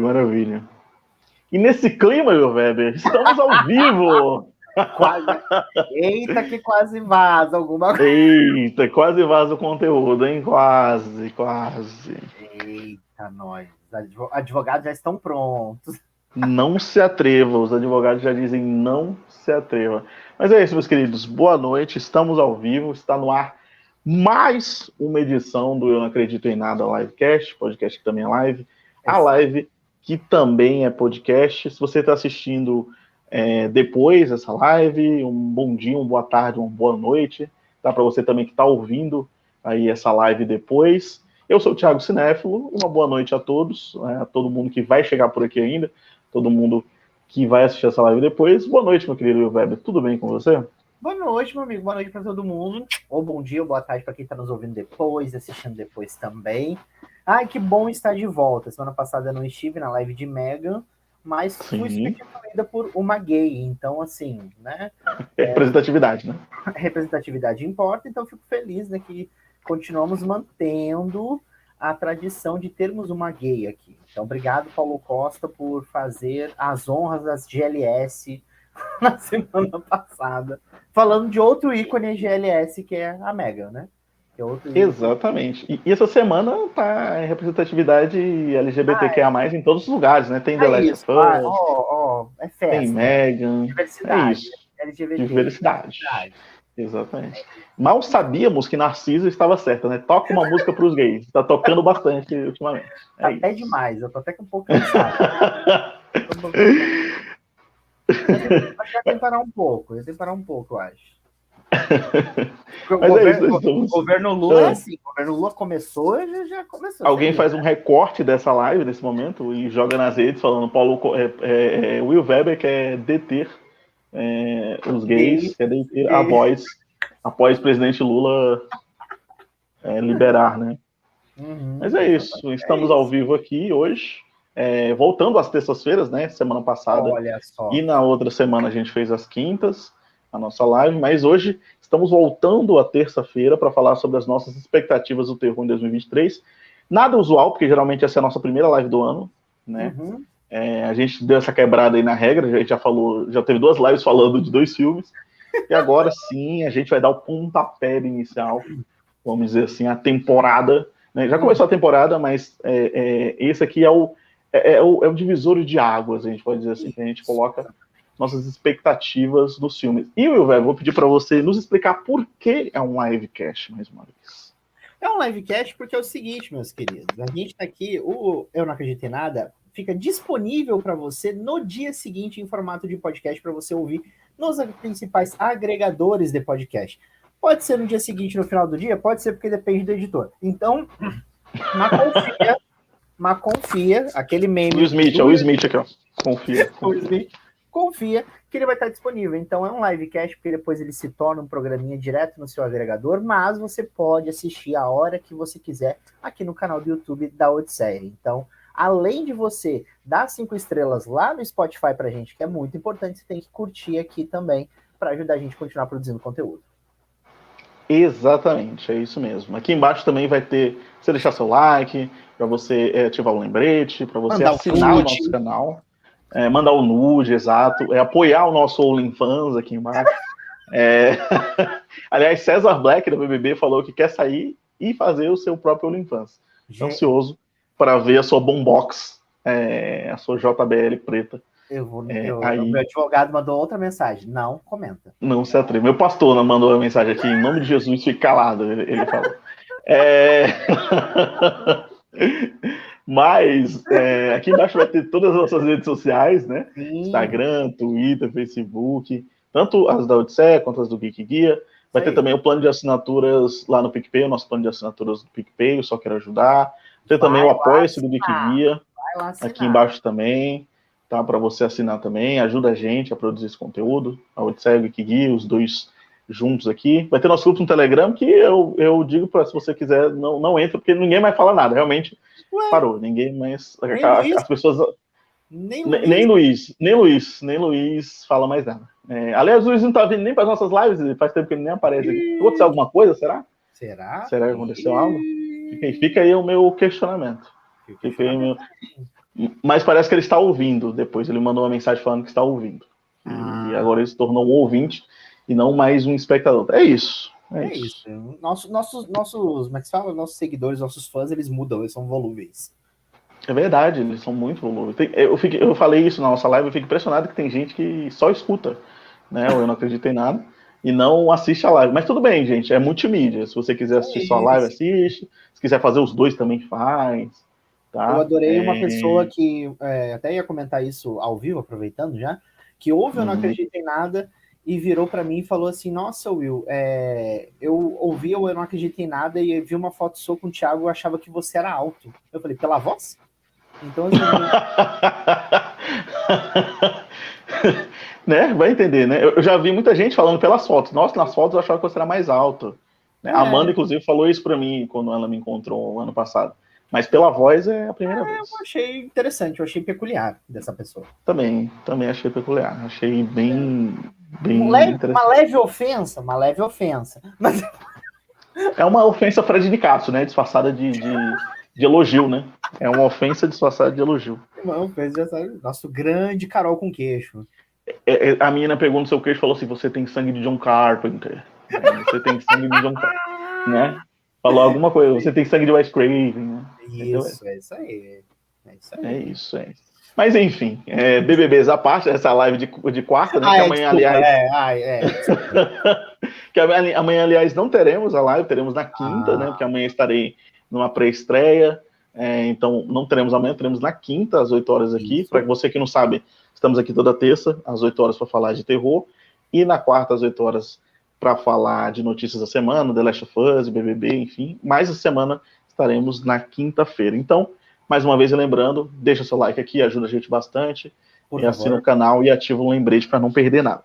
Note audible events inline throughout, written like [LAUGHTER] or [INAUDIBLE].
maravilha. E nesse clima, meu Weber, estamos ao [LAUGHS] vivo! Quase... Eita, que quase vaza alguma coisa. Eita, quase vaza o conteúdo, hein? Quase, quase. Eita, nós. Advogados já estão prontos. Não se atreva, os advogados já dizem não se atreva. Mas é isso, meus queridos. Boa noite, estamos ao vivo, está no ar mais uma edição do Eu Não Acredito em Nada Livecast, podcast que também é live. A live que também é podcast. Se você está assistindo é, depois dessa live, um bom dia, uma boa tarde, uma boa noite. Dá para você também que está ouvindo aí essa live depois. Eu sou o Thiago Cinéfilo, uma boa noite a todos, né, a todo mundo que vai chegar por aqui ainda, todo mundo que vai assistir essa live depois. Boa noite, meu querido Weber, tudo bem com você? Boa noite, meu amigo, boa noite para todo mundo, ou bom dia ou boa tarde para quem está nos ouvindo depois, assistindo depois também. Ai, que bom estar de volta. Semana passada eu não estive na live de Megan, mas Sim. fui substituída por uma gay. Então, assim, né? Representatividade, é, né? Representatividade importa, então fico feliz né, que continuamos mantendo a tradição de termos uma gay aqui. Então, obrigado, Paulo Costa, por fazer as honras das GLS [LAUGHS] na semana passada, falando de outro ícone GLS, que é a Megan, né? É outro... Exatamente. E, e, essa semana tá em representatividade LGBTQIA+, ah, é. em todos os lugares, né? Tem The é Last of Us, oh, oh, é festa, tem Megan, diversidade, é isso. LGBT, diversidade. diversidade. Exatamente. Mal sabíamos que Narciso estava certa, né? Toca uma música para os gays. Está tocando bastante ultimamente. É tá até demais, eu tô até com um pouco cansado. [LAUGHS] que vai parar um pouco, parar um pouco, eu acho. O, Mas governo, é isso, estamos... o governo Lula é assim, o governo Lula começou e já começou. Alguém faz um recorte dessa live nesse momento e joga nas redes falando Paulo é, é, é, Will Weber quer deter é, os gays, quer deter a voz após o presidente Lula é, liberar, né? Uhum, Mas é isso, estamos ao vivo aqui hoje. voltando às terças-feiras, né? Semana passada. E na outra semana a gente fez as quintas a nossa live, mas hoje estamos voltando à terça-feira para falar sobre as nossas expectativas do terror em 2023. Nada usual, porque geralmente essa é a nossa primeira live do ano, né? Uhum. É, a gente deu essa quebrada aí na regra, a gente já falou, já teve duas lives falando de dois filmes, e agora sim a gente vai dar o pontapé inicial, vamos dizer assim, a temporada. Né? Já começou a temporada, mas é, é, esse aqui é o, é, é, o, é o divisor de águas, a gente pode dizer assim, que a gente coloca nossas expectativas dos filmes. E, Will, vou pedir para você nos explicar por que é um livecast, mais uma vez. É um livecast porque é o seguinte, meus queridos. A gente está aqui, o Eu Não Acredito em Nada fica disponível para você no dia seguinte em formato de podcast para você ouvir nos principais agregadores de podcast. Pode ser no dia seguinte, no final do dia, pode ser porque depende do editor. Então, [LAUGHS] mas confia, mas confia, aquele meme. O Smith, do... é o Smith aqui, ó. Confia. [LAUGHS] o Smith confia que ele vai estar disponível. Então é um livecast, porque depois ele se torna um programinha direto no seu agregador, mas você pode assistir a hora que você quiser aqui no canal do YouTube da Odisseia. Então, além de você dar cinco estrelas lá no Spotify pra gente, que é muito importante, você tem que curtir aqui também para ajudar a gente a continuar produzindo conteúdo. Exatamente, é isso mesmo. Aqui embaixo também vai ter você deixar seu like, para você é, ativar o lembrete, para você Mandar assinar o nosso canal é, mandar o nude, exato, é apoiar o nosso OnlyFans aqui embaixo. É... [LAUGHS] Aliás, César Black da BBB falou que quer sair e fazer o seu próprio OnlyFans. Gente. Ansioso para ver a sua bombox, é, a sua JBL preta. Eu vou, é, eu, aí... Meu advogado mandou outra mensagem. Não comenta. Não se atreve. Meu pastor mandou uma mensagem aqui. Em nome de Jesus, fique calado. Ele, ele falou. É... [LAUGHS] Mas é, aqui embaixo vai ter todas as nossas redes sociais, né? Sim. Instagram, Twitter, Facebook, tanto as da Odisseia quanto as do Geek Guia. Vai ter também o plano de assinaturas lá no PicPay, o nosso plano de assinaturas do PicPay, eu só quero ajudar. Tem também o apoio-se do Geek Guia, aqui embaixo também, tá? Para você assinar também, ajuda a gente a produzir esse conteúdo, a Odisseia e o Geek Guia, os dois juntos aqui. Vai ter nosso grupo no Telegram, que eu, eu digo para se você quiser, não, não entra, porque ninguém mais fala nada. Realmente, Ué, parou. Ninguém mais. Nem a, as pessoas. Nem Luiz. nem Luiz. Nem Luiz. Nem Luiz fala mais nada. É, aliás, o Luiz não tá vindo nem para as nossas lives, faz tempo que ele nem aparece aqui. Aconteceu alguma coisa, será? Será? Será que aconteceu algo? Fica, fica aí o meu questionamento. Fica aí meu... Mas parece que ele está ouvindo depois. Ele mandou uma mensagem falando que está ouvindo. Ah. E agora ele se tornou um ouvinte e não mais um espectador. É isso. É, é isso. isso. Nosso, nossos, nossos, como é que se fala? Nossos seguidores, nossos fãs, eles mudam, eles são volúveis. É verdade, eles são muito volúveis. Eu, fico, eu falei isso na nossa live, eu fico impressionado que tem gente que só escuta, né? Ou eu não acredito em nada, e não assiste a live. Mas tudo bem, gente, é multimídia. Se você quiser assistir é só a live, assiste. Se quiser fazer os dois, também faz. Tá? Eu adorei é... uma pessoa que é, até ia comentar isso ao vivo, aproveitando já, que ouve Eu Não uhum. Acredito em Nada e virou para mim e falou assim: Nossa, Will, é, eu ouvi Eu Não Acredito em Nada e vi uma foto sua com o Thiago e achava que você era alto. Eu falei: Pela voz? Então, assim. [LAUGHS] né? Vai entender, né? Eu já vi muita gente falando pelas fotos. Nossa, nas fotos eu achava que você era mais alto. Né? É. A Amanda, inclusive, falou isso para mim quando ela me encontrou ano passado. Mas pela voz é a primeira é, vez. Eu achei interessante, eu achei peculiar dessa pessoa. Também, também achei peculiar. Achei bem. bem uma, leve, uma leve ofensa, uma leve ofensa. Mas... É uma ofensa Fred Nicasso, né? Disfarçada de, de, de, elogio, né? É uma ofensa disfarçada de elogio. Uma ofensa Nosso grande Carol com queixo. É, é, a menina pergunta no seu queixo e falou assim: você tem sangue de John Carpenter. Você tem sangue de John Carpenter. [LAUGHS] Né? Falou alguma coisa, você tem sangue de Wes Craven, né? Isso, é isso aí. É isso aí. É isso, é isso. Mas enfim, é, BBBs à parte, essa live de, de quarta, né? Ah, que é, amanhã, desculpa, aliás. É, ai, é, [LAUGHS] que amanhã, amanhã, aliás, não teremos a live, teremos na quinta, ah. né? Porque amanhã estarei numa pré-estreia. É, então, não teremos amanhã, teremos na quinta, às 8 horas aqui. Para você que não sabe, estamos aqui toda terça, às 8 horas, para falar de terror. E na quarta, às 8 horas, para falar de notícias da semana, The Last of Us, BBB, enfim. Mais a semana estaremos na quinta-feira. Então, mais uma vez lembrando, deixa seu like aqui, ajuda a gente bastante. Por e favor. assina o canal e ativa o lembrete para não perder nada.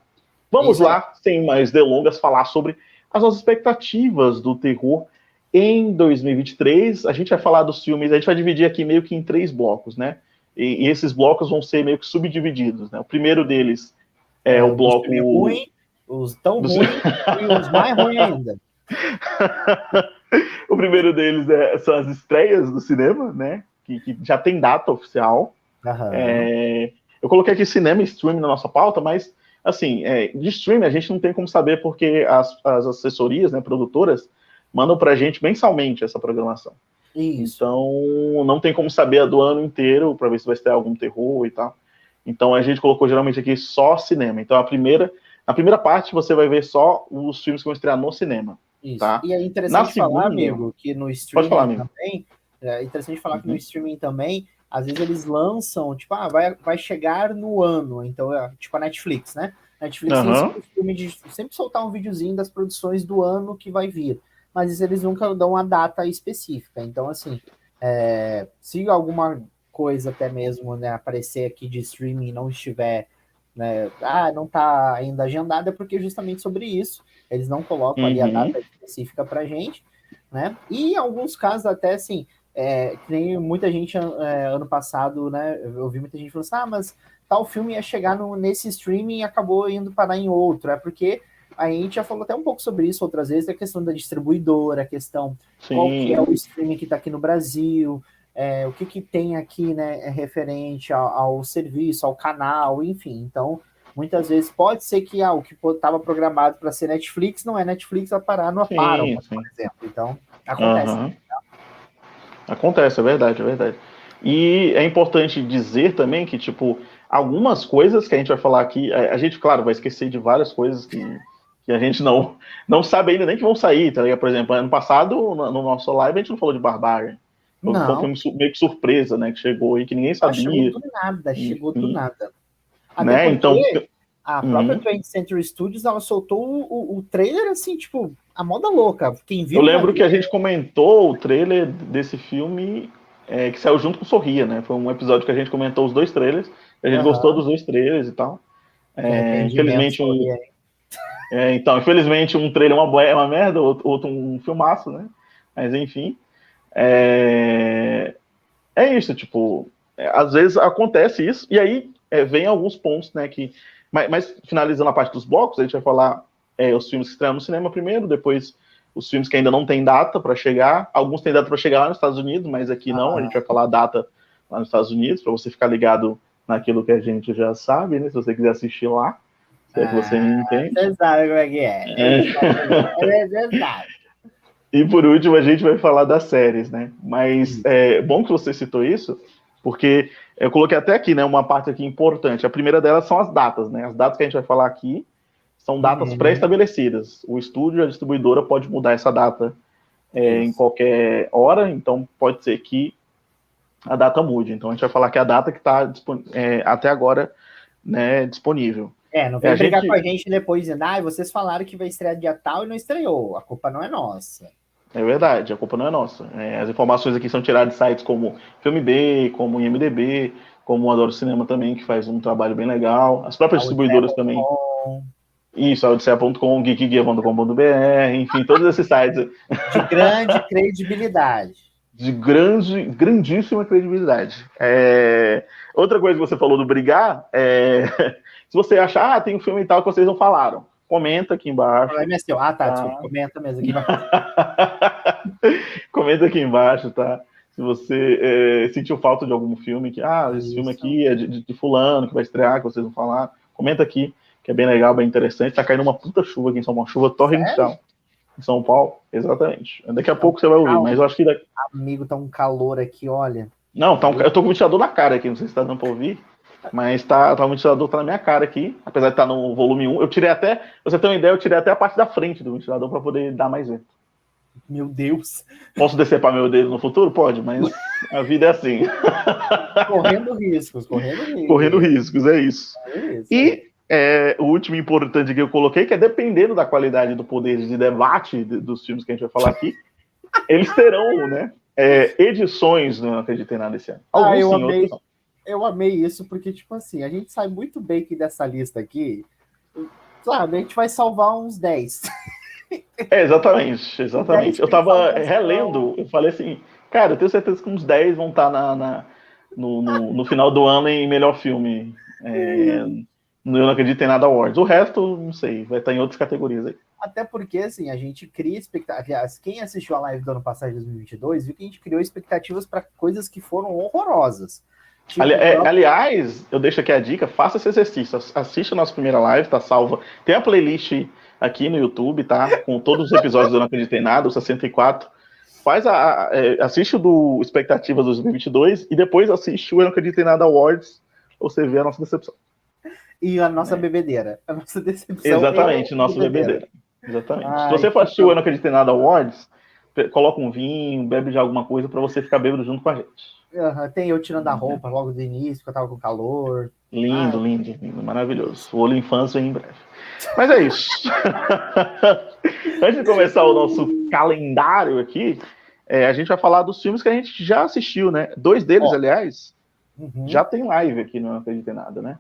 Vamos Isso. lá, sem mais delongas, falar sobre as nossas expectativas do terror em 2023. A gente vai falar dos filmes, a gente vai dividir aqui meio que em três blocos, né? E, e esses blocos vão ser meio que subdivididos, né? O primeiro deles é, é o bloco ruim, os tão ruins e os mais ruins ainda. [LAUGHS] o primeiro deles é, são as estreias do cinema, né? Que, que já tem data oficial. Uhum. É, eu coloquei aqui cinema e streaming na nossa pauta, mas assim, é, de streaming a gente não tem como saber porque as, as assessorias, né, produtoras, mandam pra gente mensalmente essa programação. Isso. Então, não tem como saber a do ano inteiro para ver se vai ter algum terror e tal. Então, a gente colocou geralmente aqui só cinema. Então, a primeira na primeira parte, você vai ver só os filmes que vão estrear no cinema. Isso. Tá? E é interessante segunda, falar, amigo, que no streaming falar, também. É interessante falar uhum. que no uhum. streaming também, às vezes eles lançam, tipo, ah, vai, vai chegar no ano. Então, é, tipo a Netflix, né? Netflix uhum. tem de sempre soltar um videozinho das produções do ano que vai vir. Mas eles nunca dão uma data específica. Então, assim, é, se alguma coisa até mesmo né, aparecer aqui de streaming não estiver né? Ah, não está ainda agendada, é porque justamente sobre isso eles não colocam uhum. ali a uhum. data específica para gente, né? E em alguns casos até assim, é, que nem muita gente é, ano passado, né? Eu vi muita gente falando assim, ah, mas tal filme ia chegar no, nesse streaming e acabou indo parar em outro. É porque a gente já falou até um pouco sobre isso outras vezes, a questão da distribuidora, a questão Sim. qual que é o streaming que está aqui no Brasil, é, o que, que tem aqui, né, é referente ao, ao, serviço, ao canal, enfim. Então, muitas vezes pode ser que ah, o que estava programado para ser Netflix não é Netflix a parar no Aparo, por exemplo. Então, acontece. Uhum. Acontece, é verdade, é verdade. E é importante dizer também que, tipo, algumas coisas que a gente vai falar aqui, a, gente, claro, vai esquecer de várias coisas que, que a gente não, não sabe ainda nem que vão sair, tá ligado? Por exemplo, ano passado, no, no nosso live, a gente não falou de Barbárie. Não. Foi um filme meio que surpresa, né? Que chegou aí, que ninguém sabia. Chegou do nada, chegou do nada. Até né? Então. A própria uhum. 20th Century Studios, ela soltou o, o, trailer assim, tipo, a moda louca. Quem viu. Eu lembro que a gente comentou o trailer desse filme é, que saiu junto com Sorria, né? Foi um episódio que a gente comentou os dois trailers. A gente uhum. gostou dos dois trailers e tal. É, infelizmente, um. É, então, infelizmente, um trailer é uma, é uma merda, outro, outro um filmaço, né? Mas enfim. É, é isso, tipo, é, às vezes acontece isso, e aí é, vem alguns pontos, né, que... Mas, mas, finalizando a parte dos blocos, a gente vai falar é, os filmes que estreiam no cinema primeiro, depois os filmes que ainda não têm data para chegar, alguns têm data para chegar lá nos Estados Unidos, mas aqui não, ah. a gente vai falar a data lá nos Estados Unidos, para você ficar ligado naquilo que a gente já sabe, né? Se você quiser assistir lá, se é que você não entende. Você sabe como é que é. É, é verdade. E por último, a gente vai falar das séries, né? Mas é bom que você citou isso, porque eu coloquei até aqui, né, uma parte aqui importante. A primeira delas são as datas, né? As datas que a gente vai falar aqui são datas uhum. pré-estabelecidas. O estúdio, a distribuidora pode mudar essa data é, em qualquer hora, então pode ser que a data mude. Então a gente vai falar que a data que está é, até agora né, disponível. É, não vem é, brigar gente... com a gente depois dizendo, ah, vocês falaram que vai estrear dia tal e não estreou. A culpa não é nossa. É verdade, a culpa não é nossa. É, as informações aqui são tiradas de sites como Filme B, como IMDB, como o Adoro Cinema também, que faz um trabalho bem legal. As próprias distribuidoras também. Isso, odisseia.com, geekguia.com.br, enfim, todos esses sites. De grande credibilidade. De grande, grandíssima credibilidade. É... Outra coisa que você falou do brigar, é... [LAUGHS] se você achar, ah, tem um filme e tal que vocês não falaram comenta aqui embaixo. Ah, tá, desculpa, comenta mesmo aqui embaixo. [LAUGHS] comenta aqui embaixo, tá? Se você é, sentiu falta de algum filme, que, ah, esse Isso. filme aqui é de, de, de, fulano, que vai estrear, que vocês vão falar, comenta aqui, que é bem legal, bem interessante. Tá caindo uma puta chuva aqui em São Paulo, chuva torrencial. Em São Paulo, exatamente. Daqui a pouco você vai ouvir, mas eu acho que... Daqui... Amigo, tá um calor aqui, olha. Não, tá um... eu tô com o ventilador na cara aqui, não sei se tá dando pra ouvir. Mas tá, tá, o ventilador tá na minha cara aqui, apesar de estar tá no volume 1. Eu tirei até, você ter uma ideia, eu tirei até a parte da frente do ventilador para poder dar mais vento. Meu Deus. Posso decepar meu dedo no futuro? Pode, mas a vida é assim. [LAUGHS] Correndo riscos, correndo riscos. Correndo riscos, é isso. É isso. E é, o último importante que eu coloquei, que é dependendo da qualidade do poder de debate dos filmes que a gente vai falar aqui, eles terão, né? É, edições, não acreditei nada esse ano. Alguns ah, eu sim, amei, eu amei isso, porque, tipo assim, a gente sai muito bem que dessa lista aqui, sabe, a gente vai salvar uns 10. [LAUGHS] É, exatamente, exatamente. Eu tava relendo, eu falei assim, cara, eu tenho certeza que uns 10 vão estar tá na, na no, no, no, final do ano em melhor filme. É, eu não acredito em nada awards. O resto, não sei, vai estar tá em outras categorias aí. Até porque, assim, a gente cria expectativas. Quem assistiu a live do ano passado, de 2022, viu que a gente criou expectativas para coisas que foram horrorosas. Tipo, Ali, é, aliás, eu deixo aqui a dica, faça esse exercício, assista a nossa primeira live, tá salva. Tem a playlist aqui no YouTube, tá? Com todos os episódios do Não Acreditei Nada, o 64. Faz a, a, é, assiste o do Expectativas 2022 e depois assiste o Eu Não Acreditei Nada Awards, você vê a nossa decepção. E a nossa é. bebedeira. A nossa decepção. Exatamente, é nossa bebedeira. Exatamente. Ai, Se você for assistir o Eu Não Acreditei Nada Awards, coloca um vinho, bebe de alguma coisa para você ficar bêbado junto com a gente. Uhum, tem eu tirando a uhum. roupa logo do início, que eu tava com calor. Lindo, Ai. lindo, lindo, maravilhoso. O olho infância em breve. Mas é isso. [LAUGHS] Antes de começar o nosso calendário aqui, é, a gente vai falar dos filmes que a gente já assistiu, né? Dois deles, oh. aliás, uhum. já tem live aqui no Não Acredito Nada, né?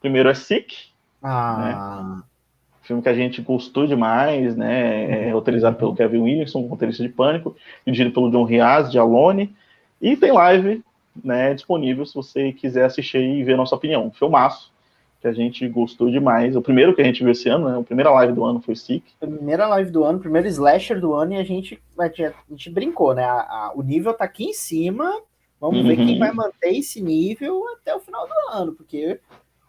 Primeiro é Sick. Ah. Né? Filme que a gente gostou demais, né? É roteirizado pelo Kevin Williamson, roteirista de Pânico, dirigido pelo John Riaz, de Alone. E tem live né, disponível se você quiser assistir e ver a nossa opinião. Filmaço que a gente gostou demais. O primeiro que a gente viu esse ano, né? A primeira live do ano foi Sick. Primeira live do ano, primeiro slasher do ano, e a gente, a gente, a gente brincou, né? A, a, o nível tá aqui em cima. Vamos uhum. ver quem uhum. vai manter esse nível até o final do ano, porque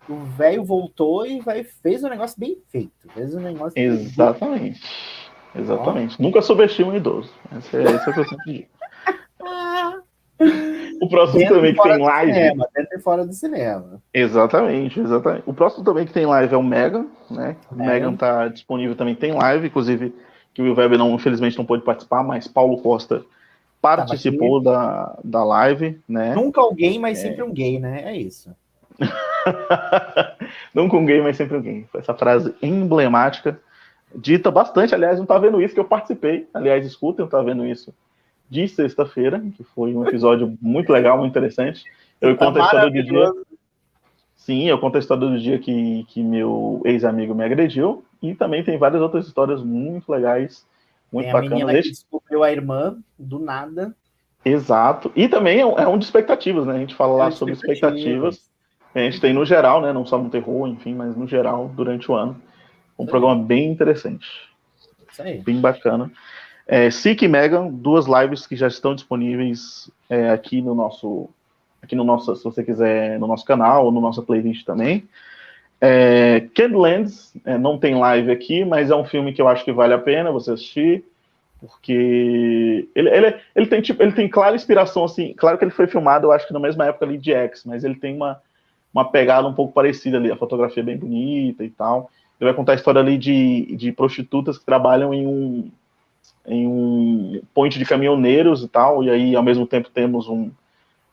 o velho voltou e vai, fez um negócio bem feito. Fez um negócio Exatamente. Exatamente. Nunca subestima um idoso. Esse é, esse é o que eu sempre digo. O próximo dentro também que tem live. Cinema, dentro e fora do cinema. Exatamente, exatamente. O próximo também que tem live é o Megan, né? O Megan, Megan tá disponível também, tem live, inclusive, que o Will Weber não, infelizmente não pôde participar, mas Paulo Costa participou da, da live, né? Nunca alguém, mas é. sempre um gay, né? É isso. [LAUGHS] Nunca um gay, mas sempre um gay. Essa frase emblemática, dita bastante, aliás, não tá vendo isso que eu participei. Aliás, escutem, eu tá vendo isso de sexta-feira, que foi um episódio muito legal, muito interessante. Eu tá conto a história do dia. Sim, eu conto a história do dia que, que meu ex-amigo me agrediu. E também tem várias outras histórias muito legais, muito tem bacanas. A menina que descobriu a irmã do nada. Exato. E também é um, é um de expectativas, né? A gente fala é lá sobre expectativas. A gente tem no geral, né? Não só no terror, enfim, mas no geral, durante o ano. Um programa bem interessante. Isso aí. Bem bacana. É, Sick e Megan, duas lives que já estão disponíveis é, aqui no nosso aqui no nosso, se você quiser, no nosso canal ou no nosso playlist também. É, é, não tem live aqui, mas é um filme que eu acho que vale a pena você assistir, porque ele, ele, ele, tem, tipo, ele tem clara inspiração, assim, claro que ele foi filmado, eu acho que na mesma época ali de X, mas ele tem uma, uma pegada um pouco parecida ali, a fotografia é bem bonita e tal. Ele vai contar a história ali de, de prostitutas que trabalham em um, em um ponte de caminhoneiros e tal, e aí ao mesmo tempo temos um,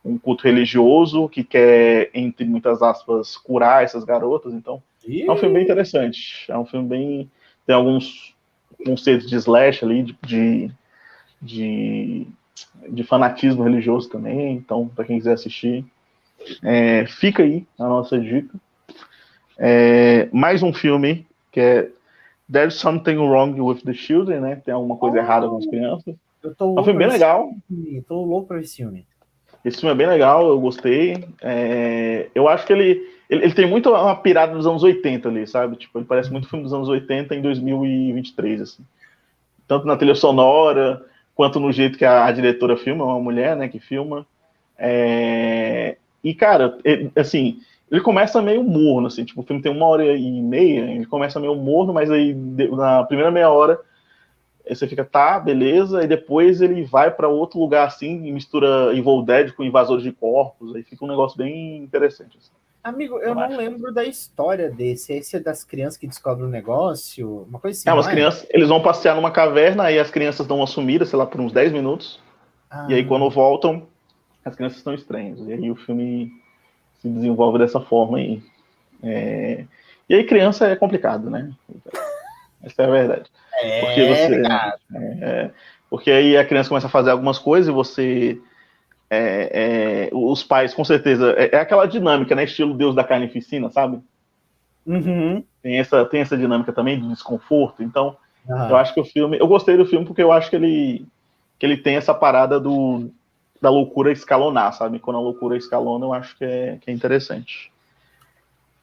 um culto religioso que quer, entre muitas aspas, curar essas garotas. Então, é um filme bem interessante. É um filme bem. Tem alguns conceitos de slash ali, de, de, de, de fanatismo religioso também. Então, para quem quiser assistir, é, fica aí a nossa dica. É, mais um filme que é There's Something Wrong with the Children, né? Tem alguma coisa oh, errada com as crianças. Eu tô louco é um filme bem legal. Filme. Tô louco para esse filme. Esse filme é bem legal, eu gostei. É, eu acho que ele, ele, ele, tem muito uma pirada dos anos 80 ali, sabe? Tipo, ele parece muito filme dos anos 80 em 2023, assim. Tanto na trilha sonora, quanto no jeito que a, a diretora filma, uma mulher, né, que filma. É, e, cara, ele, assim, ele começa meio morno, assim, tipo, o filme tem uma hora e meia, ele começa meio morno, mas aí na primeira meia hora você fica, tá, beleza, e depois ele vai para outro lugar assim, e mistura Evil Dead com invasores de corpos, aí fica um negócio bem interessante. Assim. Amigo, eu, eu não acho. lembro da história desse. Esse é das crianças que descobrem o um negócio, uma coisa assim. É, umas é? crianças, eles vão passear numa caverna, aí as crianças dão uma sumida, sei lá, por uns 10 minutos. Ah. E aí quando voltam, as crianças estão estranhas. E aí o filme se desenvolve dessa forma aí. É... E aí criança é complicado, né? Essa é a verdade. É, porque você, é, é, porque aí a criança começa a fazer algumas coisas e você. É, é os pais, com certeza. É, é, aquela dinâmica, né? Estilo Deus da Carnificina, sabe? Uhum. Tem, essa, tem essa dinâmica também de desconforto. Então, uhum. eu acho que o filme. Eu gostei do filme porque eu acho que ele, que ele tem essa parada do, da loucura escalonar, sabe? Quando a loucura escalona, eu acho que é, que é interessante.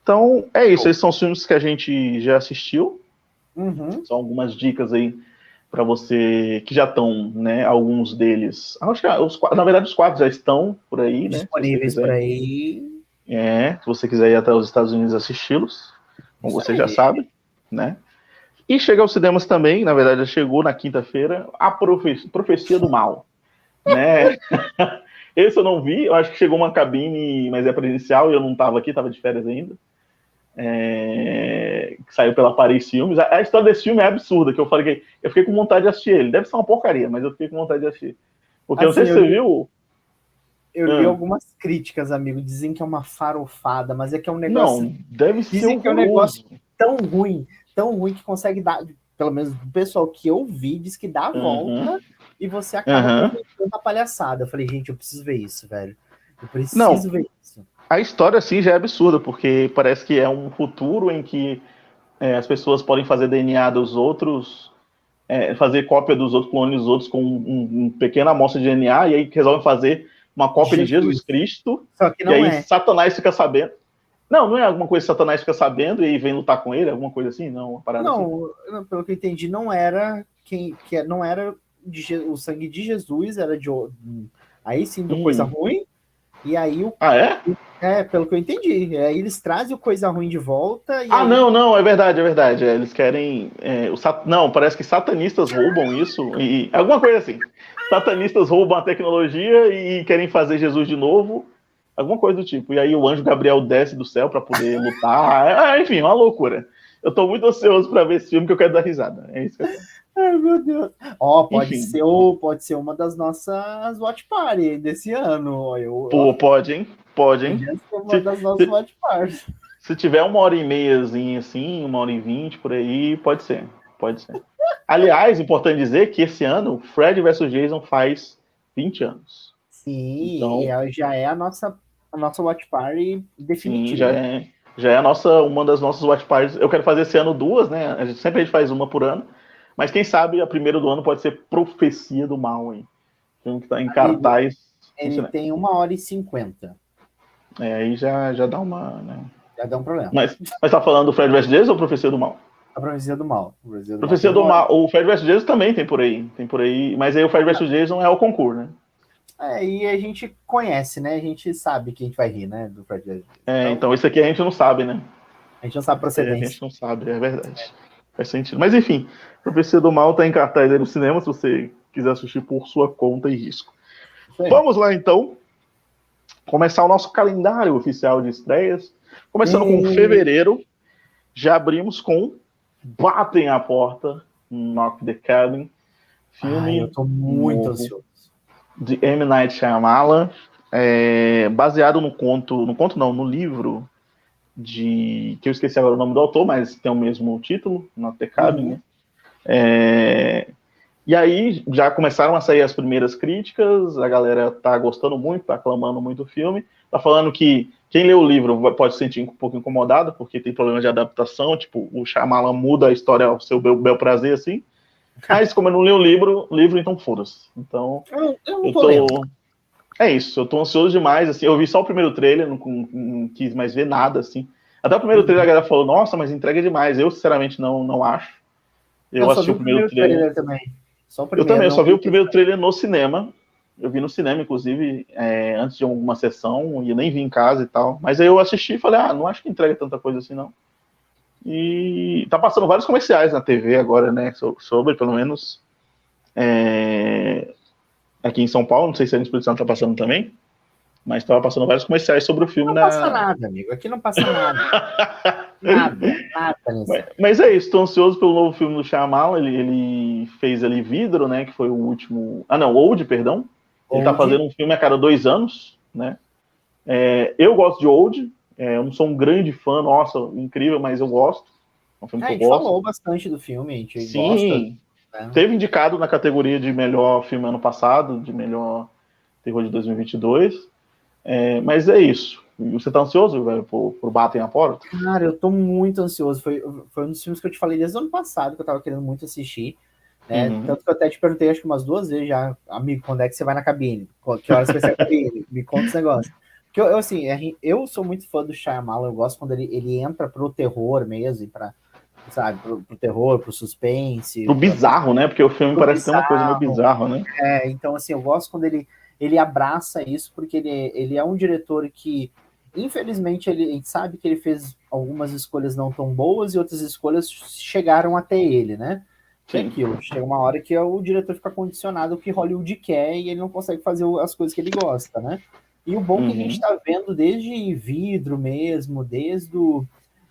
Então, é isso. Esses são os filmes que a gente já assistiu. Uhum. São algumas dicas aí para você que já estão, né? Alguns deles. Acho que os, na verdade os quatro já estão por aí, né? Disponíveis por aí. É, se você quiser ir até os Estados Unidos assisti-los, como você aí. já sabe, né? E chega aos cinemas também, na verdade já chegou na quinta-feira, a Profe Profecia do Mal, né? [LAUGHS] Esse eu não vi, eu acho que chegou uma cabine, mas é presencial e eu não estava aqui, estava de férias ainda é, que saiu pela Paris Filmes. A, história desse filme é absurda, que eu falei que eu fiquei com vontade de assistir ele. Deve ser uma porcaria, mas eu fiquei com vontade de assistir. Porque assim, não sei se você viu. Eu li ah. algumas críticas, amigo, dizem que é uma farofada, mas é que é um negócio. Não, deve ser. Dizem que é um negócio tão ruim, tão ruim que consegue dar. Pelo menos o pessoal que eu vi diz que dá a uhum. E você acaba uhum. a palhaçada. Eu falei, gente, eu preciso ver isso, velho. Eu preciso não. ver isso. A história, assim, já é absurda, porque parece que é um futuro em que é, as pessoas podem fazer DNA dos outros, é, fazer cópia dos outros, clones dos outros com um, um pequena amostra de DNA, e aí resolvem fazer uma cópia Jesus. de Jesus Cristo. Só que não e aí é. Satanás fica sabendo. Não, não é alguma coisa que Satanás fica sabendo e aí vem lutar com ele, alguma coisa assim? Não, não, assim. pelo que eu entendi, não era quem que não era de, o sangue de Jesus, era de aí sim do hum. coisa ruim. E aí o Ah, é? É, pelo que eu entendi. É, eles trazem o coisa ruim de volta. ah, aí... não, não, é verdade, é verdade. É, eles querem. É, o sat... Não, parece que satanistas roubam isso. E alguma coisa assim. Satanistas roubam a tecnologia e querem fazer Jesus de novo. Alguma coisa do tipo. E aí o anjo Gabriel desce do céu para poder lutar. [LAUGHS] É, enfim, uma loucura. Eu tô muito ansioso para ver esse filme que eu quero dar risada. É isso que eu quero. Ai, meu Deus. Ó, oh, pode ser o, pode ser uma das nossas watch party desse ano. Eu, Pô, pode, hein? Pode, hein? Uma das nossas watch parties. Se tiver uma hora e meiazinha assim, uma hora e vinte por aí, pode ser. Pode ser. Aliás, importante dizer que esse ano Fred vs Jason faz 20 anos. Sim, então, já é a nossa, a nossa watch party definitiva. Sim, já é, já é a nossa, uma das nossas watch parties. Eu quero fazer esse ano duas, né? A gente, sempre a gente faz uma por ano. Mas quem sabe a primeira do ano pode ser Profecia do Mal, hein? Filme que tá em cartaz. Ele, ele tem uma hora e cinquenta. É, aí já, já dá uma. Né? Já dá um problema. Mas, mas tá falando do Fred vs. Jason ou Profecia do Mal? A Profecia do Mal. Profecia do, Profecia mal. do Mal. O Fred vs. Jason também tem por aí. Tem por aí. Mas aí o Fred vs. Jason é o concurso, né? É, e a gente conhece, né? A gente sabe que a gente vai rir, né? Do Fred Então, é, então isso aqui a gente não sabe, né? A gente não sabe procedência. É, a gente não sabe, é verdade. Faz sentido. Mas enfim, Profecia do Mal está em cartaz aí no cinema, se você quiser assistir por sua conta e risco. Sim. Vamos lá então. Começar o nosso calendário oficial de estreias. Começando com fevereiro. Já abrimos com Batem a Porta, Knock the Cabin. Filme. Ai, eu tô muito ansioso. De M. Night Shyamalan. É, baseado no conto. No conto não, no livro de. que eu esqueci agora o nome do autor, mas tem o mesmo título, the Cabin, uhum. né? É, e aí já começaram a sair as primeiras críticas, a galera tá gostando muito, tá aclamando muito o filme, tá falando que quem lê o livro pode se sentir um pouco incomodado, porque tem problema de adaptação, tipo, o Shyamalan muda a história ao seu bel, bel prazer, assim, [LAUGHS] mas como eu não li o livro, livro então foda-se. Então, eu, eu, não tô, eu tô É isso, eu tô ansioso demais, assim, eu vi só o primeiro trailer, não, não, não quis mais ver nada, assim. Até o primeiro trailer a galera falou, nossa, mas entrega demais. Eu, sinceramente, não, não acho. Eu, eu assisti o primeiro, primeiro trailer. trailer também. Primeiro, eu também, eu só vi o primeiro trailer no cinema. Eu vi no cinema, inclusive, é, antes de alguma sessão, e nem vi em casa e tal. Mas aí eu assisti e falei, ah, não acho que entrega tanta coisa assim, não. E tá passando vários comerciais na TV agora, né? Sobre, pelo menos. É, aqui em São Paulo, não sei se a Espírito Santo tá passando também. Mas estava passando vários comerciais sobre o filme. Não na... passa nada, amigo. Aqui não passa nada. [LAUGHS] nada, nada. Mas, mas, é isso, estou ansioso pelo novo filme do Shyamalan. Ele, ele fez ali Vidro, né? Que foi o último. Ah, não, Old, perdão. Ele está fazendo um filme a cada dois anos, né? É, eu gosto de Old. É, eu não sou um grande fã, nossa, incrível, mas eu gosto. É um filme é, que eu gosto. falou bastante do filme, a gente Sim, gosta. Né? Teve indicado na categoria de melhor filme ano passado, de melhor terror de 2022. É, mas é isso. Você tá ansioso, velho, por, por Batem a Porta? Cara, eu tô muito ansioso. Foi, foi um dos filmes que eu te falei desde o ano passado que eu tava querendo muito assistir. Né? Uhum. Tanto que eu até te perguntei, acho que umas duas vezes já, amigo, quando é que você vai na cabine? Que horas vai ser a cabine? Me conta esse negócio. Porque eu, assim, eu sou muito fã do Shyamalan, eu gosto quando ele, ele entra pro terror mesmo, pra, sabe, pro, pro terror, pro suspense. Pro bizarro, né? Porque o filme parece bizarro, ter uma coisa meio bizarro, né? É, então assim, eu gosto quando ele ele abraça isso porque ele, ele é um diretor que, infelizmente, ele, a gente sabe que ele fez algumas escolhas não tão boas e outras escolhas chegaram até ele, né? É aquilo. Chega uma hora que o diretor fica condicionado ao que Hollywood quer e ele não consegue fazer as coisas que ele gosta, né? E o bom uhum. que a gente está uhum. vendo desde vidro mesmo, desde o,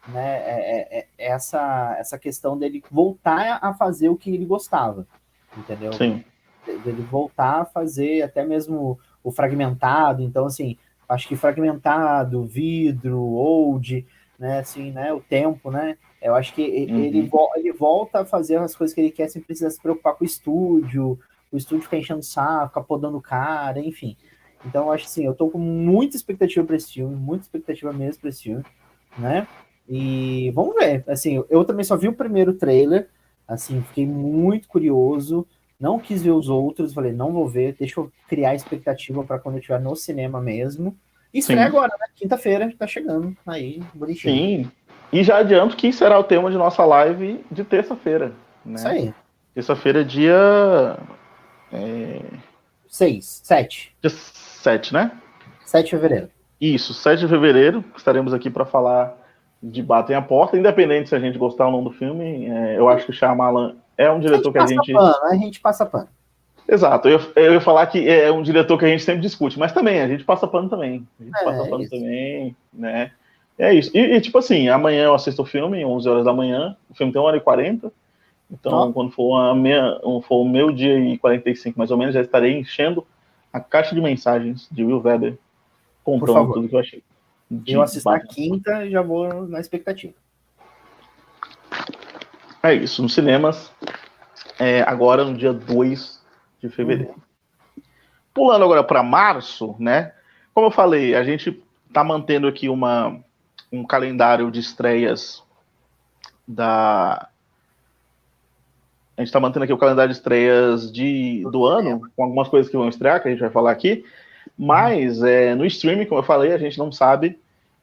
né, é, é, é, essa, essa questão dele voltar a fazer o que ele gostava, entendeu? Sim dele voltar a fazer até mesmo o fragmentado. Então, assim, acho que fragmentado, vidro, old, né, assim, né, o tempo, né, eu acho que uhum. ele, ele volta a fazer as coisas que ele quer sem precisar se preocupar com o estúdio, o estúdio ficar enchendo o saco, ficar podando o cara, enfim. Então, eu acho assim, eu tô com muita expectativa para esse filme, muita expectativa mesmo para esse filme, né, e vamos ver, assim, eu também só vi o primeiro trailer, assim, fiquei muito curioso, não quis ver os outros, falei, não vou ver, deixa eu criar expectativa para quando eu estiver no cinema mesmo. Isso é agora, né? Quinta-feira, tá chegando aí, bonitinho. Sim. E já adianto que será o tema de nossa live de terça-feira. Né? Isso aí. Terça-feira, dia. É... 6, 7. Dia 7, né? 7 de fevereiro. Isso, 7 de fevereiro. Estaremos aqui para falar de Batem a Porta, independente se a gente gostar ou não do filme. É, eu acho que o Shyamalan é um diretor a que a gente. Pano, a gente passa pano. Exato, eu, eu ia falar que é um diretor que a gente sempre discute, mas também, a gente passa pano também. A gente é, passa pano também, né? É isso. E, e, tipo assim, amanhã eu assisto o filme, 11 horas da manhã. O filme tem 1 hora e 40. Então, quando for, a meia, for o meu dia e 45, mais ou menos, já estarei enchendo a caixa de mensagens de Will Weber, contando tudo que eu achei. Eu assisto na quinta e já vou na expectativa. É isso, nos cinemas, é, agora no dia 2 de fevereiro. Uhum. Pulando agora para março, né? Como eu falei, a gente está mantendo aqui uma, um calendário de estreias da. A gente está mantendo aqui o calendário de estreias de, do ano, com algumas coisas que vão estrear, que a gente vai falar aqui. Mas é, no streaming, como eu falei, a gente não sabe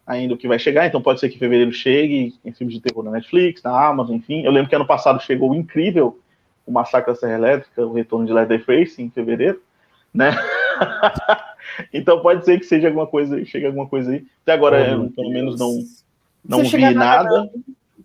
ainda o que vai chegar, então pode ser que em fevereiro chegue em filmes de terror na Netflix, na Amazon, enfim. Eu lembro que ano passado chegou incrível o Massacre da Serra Elétrica, o retorno de Leatherface em fevereiro, né? [LAUGHS] então pode ser que seja alguma coisa, chegue alguma coisa aí. Até agora, oh, pelo Deus. menos, não, não vi nada. nada.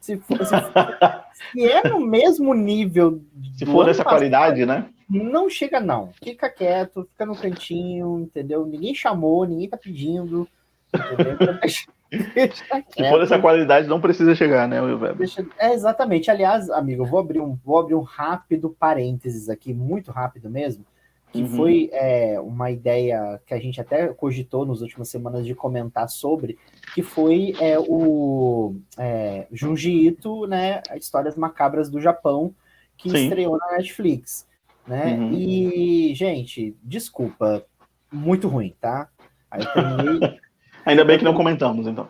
Se, for, se, for, se, é no mesmo nível. [LAUGHS] Se for dessa qualidade, né? Não chega, não. Fica quieto, fica no cantinho, entendeu? Ninguém chamou, ninguém tá pedindo. [LAUGHS] Se for dessa qualidade, não precisa chegar, né, Will Deixa... É, exatamente. Aliás, amigo, eu vou abrir um, vou abrir um rápido parênteses aqui, muito rápido mesmo, que uhum. foi é, uma ideia que a gente até cogitou nas últimas semanas de comentar sobre, que foi é, o é, Junji Ito, né, Histórias Macabras do Japão, que Sim. estreou na Netflix, né? Uhum. E, gente, desculpa, muito ruim, tá? Aí eu terminei... [LAUGHS] Ainda bem que não comentamos, então.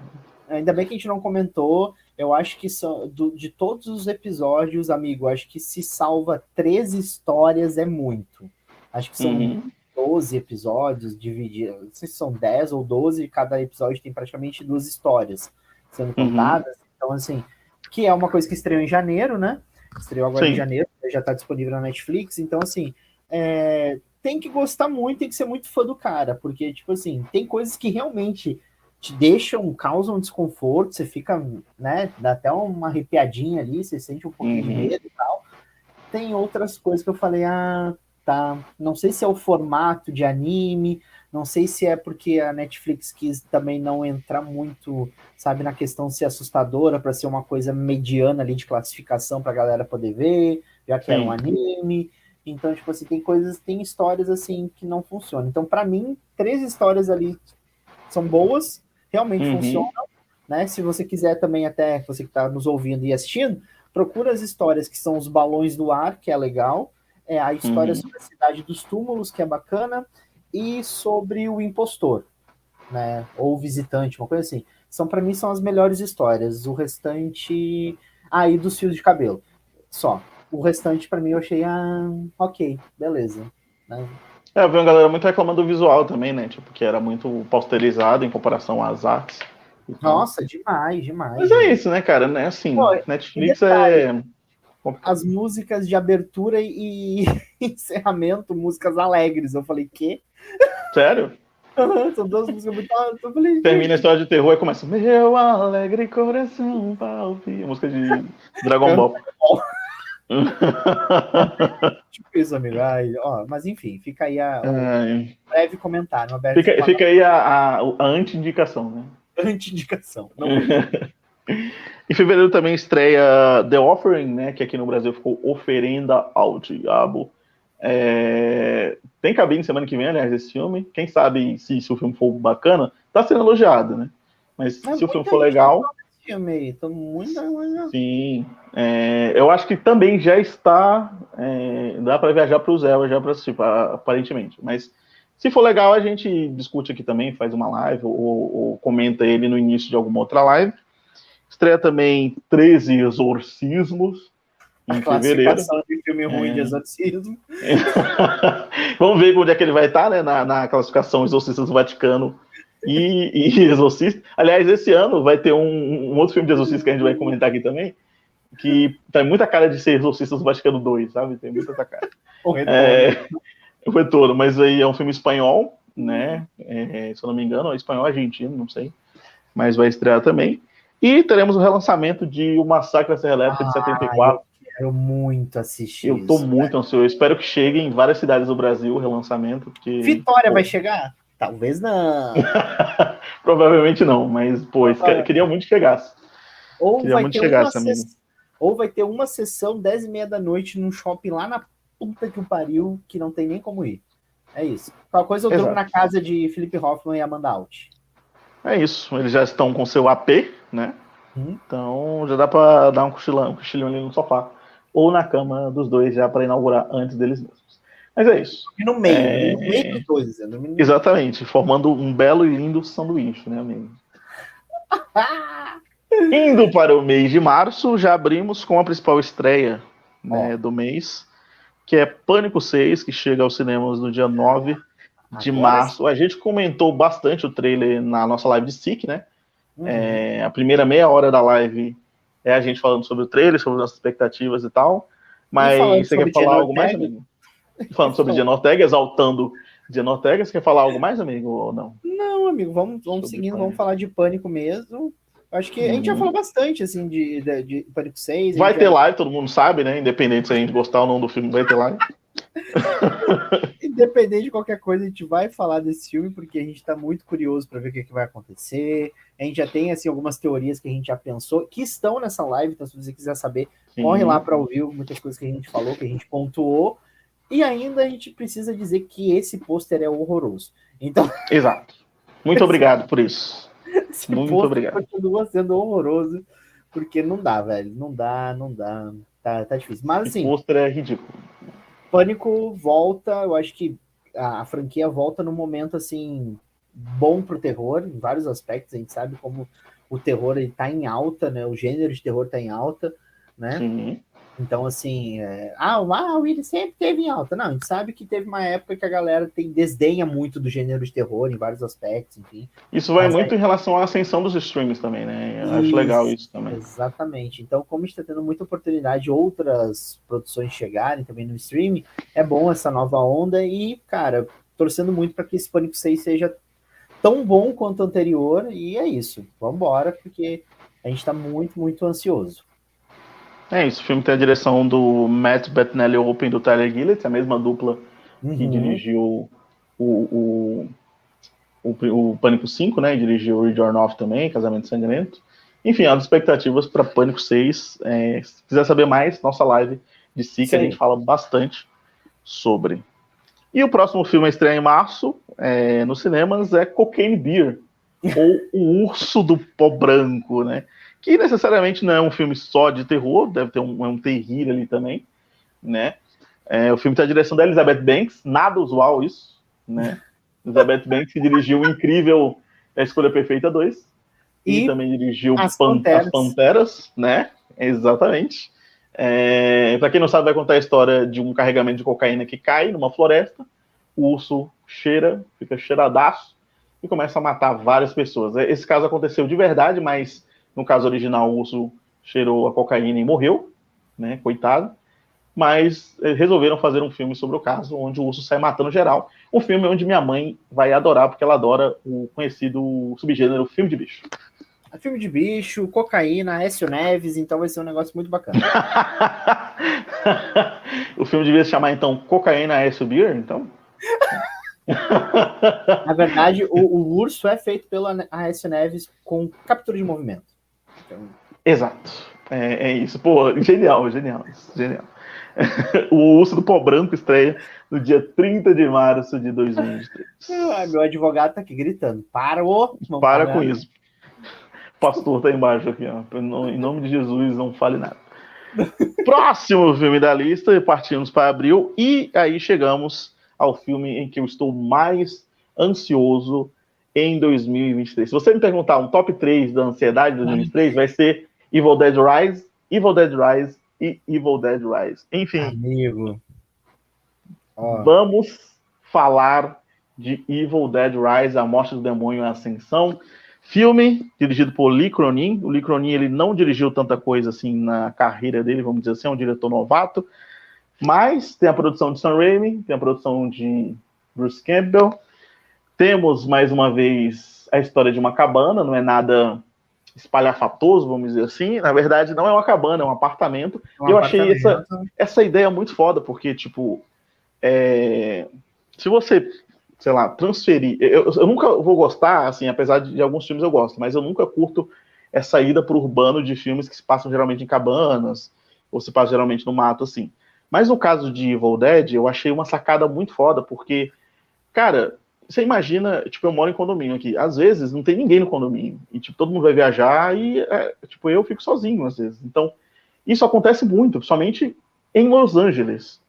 Ainda bem que a gente não comentou. Eu acho que são, do, de todos os episódios, amigo, acho que se salva três histórias é muito. Acho que são uhum. 12 episódios divididos. Não sei se são 10 ou 12, cada episódio tem praticamente duas histórias sendo uhum. contadas. Uhum. Então, assim, que é uma coisa que estreou em janeiro, né? Estreou agora Sim. em janeiro, já está disponível na Netflix. Então, assim, é, tem que gostar muito, tem que ser muito fã do cara, porque, tipo assim, tem coisas que realmente te deixam, causam desconforto, você fica, né, dá até uma arrepiadinha ali, você sente um pouquinho uhum. de medo e tal. Tem outras coisas que eu falei, ah, tá, não sei se é o formato de anime, não sei se é porque a Netflix quis também não entrar muito, sabe, na questão de ser assustadora para ser uma coisa mediana ali de classificação para a galera poder ver, já que Sim. é um anime. Então, tipo assim, tem coisas, tem histórias assim que não funcionam. Então, para mim, três histórias ali são boas, realmente uhum. funcionam. Né? Se você quiser também, até você que está nos ouvindo e assistindo, procura as histórias que são os balões do ar, que é legal. É a história uhum. sobre a cidade dos túmulos, que é bacana, e sobre o impostor, né? Ou o visitante, uma coisa assim. São para mim são as melhores histórias. O restante aí ah, dos fios de cabelo. Só. O restante para mim eu achei ah, OK, beleza, né? É, eu vi uma galera muito reclamando do visual também, né? Tipo, que era muito posterizado em comparação às artes. Então... Nossa, demais, demais. Mas é isso, né, cara? Né? Assim, Pô, Netflix é. As músicas de abertura [LAUGHS] e encerramento, músicas alegres. Eu falei, quê? Sério? São duas músicas muito. Eu falei, Termina a história de terror e começa. Meu alegre coração, palpi. Música de Dragon Ball. [LAUGHS] tipo isso, amigo. Ai, ó, mas enfim, fica aí a, um breve comentário. Fica, fica, aí a, a, a anti-indicação, né? Anti-indicação. [LAUGHS] em fevereiro também estreia The Offering, né? Que aqui no Brasil ficou Oferenda ao Diabo. É... Tem cabine semana que vem, aliás, esse filme. Quem sabe se, se o filme for bacana, tá sendo elogiado, né? Mas, Mas se o filme for legal filme aí, tô muito. Sim, é, eu acho que também já está. É, dá para viajar para o Zé já para assistir, aparentemente. Mas se for legal, a gente discute aqui também, faz uma live ou, ou comenta ele no início de alguma outra live. Estreia também 13 Exorcismos. Em fevereiro. de filme ruim é. de exorcismo. [LAUGHS] Vamos ver onde é que ele vai estar, né? Na, na classificação Exorcistas do Vaticano e, e [LAUGHS] Exorcista. Aliás, esse ano vai ter um, um, outro filme de Exorcista que a gente vai comentar aqui também, que tem muita cara de ser Exorcistas do Vaticano 2, sabe? Tem muita cara. O retorno. É, o retorno, mas aí é um filme espanhol, né? É, se eu não me engano, é espanhol argentino, não sei. Mas vai estrear também. E teremos o relançamento de O Massacre da Serra Elétrica de 74. Eu quero muito assistir. Eu tô isso, muito né? ansioso. Eu espero que chegue em várias cidades do Brasil o relançamento. Porque, Vitória pô, vai chegar? Talvez não. [LAUGHS] Provavelmente não, mas, pô, ah, queria muito que chegasse. Ou queria vai muito ter chegasse, uma Ou vai ter uma sessão 10 e meia da noite num shopping lá na puta que o pariu, que não tem nem como ir. É isso. Qual coisa eu durmo na casa de Felipe Hoffman e Amanda Alt. É isso. Eles já estão com seu AP, né? Hum. Então já dá pra dar um cochilão, um cochilinho ali no sofá. Ou na cama dos dois já para inaugurar antes deles mesmos. Mas é isso. E no meio, é... no meio dos dois. Dizendo. Exatamente, formando um belo e lindo sanduíche, né, amigo? [LAUGHS] Indo para o mês de março, já abrimos com a principal estreia né, do mês, que é Pânico 6, que chega aos cinemas no dia 9 de Agora março. Sim. A gente comentou bastante o trailer na nossa live de SIC, né? Uhum. É, a primeira meia hora da live é a gente falando sobre o trailer, sobre nossas expectativas e tal. Mas você quer falar algo mais, amigo? falando sobre Diana Ortega, exaltando Diana Ortega, você quer falar algo mais, amigo, ou não? Não, amigo, vamos, vamos seguindo, pânico. vamos falar de pânico mesmo. Acho que a gente já uhum. falou bastante, assim, de, de, de Pânico 6. Vai ter já... live, todo mundo sabe, né? Independente se a gente gostar ou não do filme, vai ter live. [LAUGHS] Independente de qualquer coisa, a gente vai falar desse filme, porque a gente está muito curioso para ver o que, que, vai acontecer. A gente já tem, assim, algumas teorias que a gente já pensou, que estão nessa live, então se você quiser saber, Sim. corre lá para ouvir muitas coisas que a gente falou, que a gente pontuou. E ainda a gente precisa dizer que esse pôster é horroroso. Então. [LAUGHS] Exato. Muito obrigado por isso. Esse Muito obrigado. Continua sendo horroroso, porque não dá, velho. Não dá, não dá. Tá, tá difícil. Mas assim. O pôster é ridículo. Pânico volta, eu acho que a, franquia volta num momento assim bom pro terror, em vários aspectos. A gente sabe como o terror ele tá em alta, né? O gênero de terror tá em alta, né? Uhum. Então, assim, é... ah, o Willy sempre teve em alta. Não, a gente sabe que teve uma época que a galera tem desdenha muito do gênero de terror em vários aspectos, enfim. Isso vai Mas muito é... em relação à ascensão dos streams também, né? Eu acho legal isso também. Exatamente. Então, como a gente está tendo muita oportunidade de outras produções chegarem também no streaming, é bom essa nova onda e, cara, torcendo muito para que esse Pânico 6 seja tão bom quanto o anterior, e é isso. Vamos embora, porque a gente está muito, muito ansioso. É isso, o filme tem a direção do Matt Bettinelli Open do Tyler Gillett, a mesma dupla uhum. que dirigiu o, o, o, o, Pânico 5, né? E dirigiu o Return Off também, Casamento Sangrento. Enfim, as expectativas para Pânico 6. É, se quiser saber mais, nossa live de si, que a gente fala bastante sobre. E o próximo filme a estrear em março, é, nos cinemas, é Cocaine Beer, ou O Urso do Pó Branco, né? Que necessariamente não é um filme só de terror, deve ter um, um terrir ali também, né? É, o filme tem a direção da Elizabeth Banks, nada usual isso, né? [LAUGHS] Elizabeth Banks que dirigiu o incrível A Escolha Perfeita 2 e, e também dirigiu As Pan Panteras. As Panteras, né? Exatamente. É, para quem não sabe, vai contar a história de um carregamento de cocaína que cai numa floresta, o urso cheira, fica cheiradaço e começa a matar várias pessoas. Esse caso aconteceu de verdade, mas no caso original, o urso cheirou a cocaína e morreu, né? Coitado. Mas eh, resolveram fazer um filme sobre o caso, onde o urso sai matando geral. Um filme onde minha mãe vai adorar, porque ela adora o conhecido subgênero filme de bicho. É filme de bicho, cocaína, Écio Neves, então vai ser um negócio muito bacana. [LAUGHS] o filme devia se chamar, então, Cocaína Écio Beer, então? [LAUGHS] Na verdade, o, o, urso é feito pela Aécio Neves com captura de movimento. Então... Exato. É, é, isso. Pô, genial, genial. Genial. [LAUGHS] o Urso do Pó Branco estreia no dia 30 de março de 2023. [LAUGHS] Ah, meu advogado tá aqui gritando. Para o. Para com isso. Pastor tá embaixo aqui, ó. Em nome de Jesus, não fale nada. [LAUGHS] Próximo filme da lista, partimos para abril, e aí chegamos ao filme em que eu estou mais ansioso em 2023. Se você me perguntar um top 3 da ansiedade de 2023, vai ser Evil Dead Rise, Evil Dead Rise e Evil Dead Rise. Enfim. Amigo. Oh. Vamos falar de Evil Dead Rise, A Morte do Demônio e a Ascensão. Filme dirigido por Lee Cronin. O Lee Cronin ele não dirigiu tanta coisa assim na carreira dele, vamos dizer assim, é um diretor novato. Mas tem a produção de Sam Raimi, tem a produção de Bruce Campbell, temos, mais uma vez, a história de uma cabana, não é nada espalhafatoso, vamos dizer assim. Na verdade, não é uma cabana, é um apartamento. É um eu achei essa, essa ideia muito foda, porque, tipo, é... se você, sei lá, transferir. Eu, eu, nunca vou gostar, assim, apesar de, de, alguns filmes eu gosto, mas eu nunca curto essa ida pro urbano de filmes que se passam geralmente em cabanas, ou se passam geralmente no mato, assim. Mas no caso de Evil Dead, eu achei uma sacada muito foda, porque, cara, você imagina, tipo, eu moro em condomínio aqui. Às vezes não tem ninguém no condomínio. E, tipo, todo mundo vai viajar e, é, tipo, eu fico sozinho, às vezes. Então, isso acontece muito, somente em Los Angeles.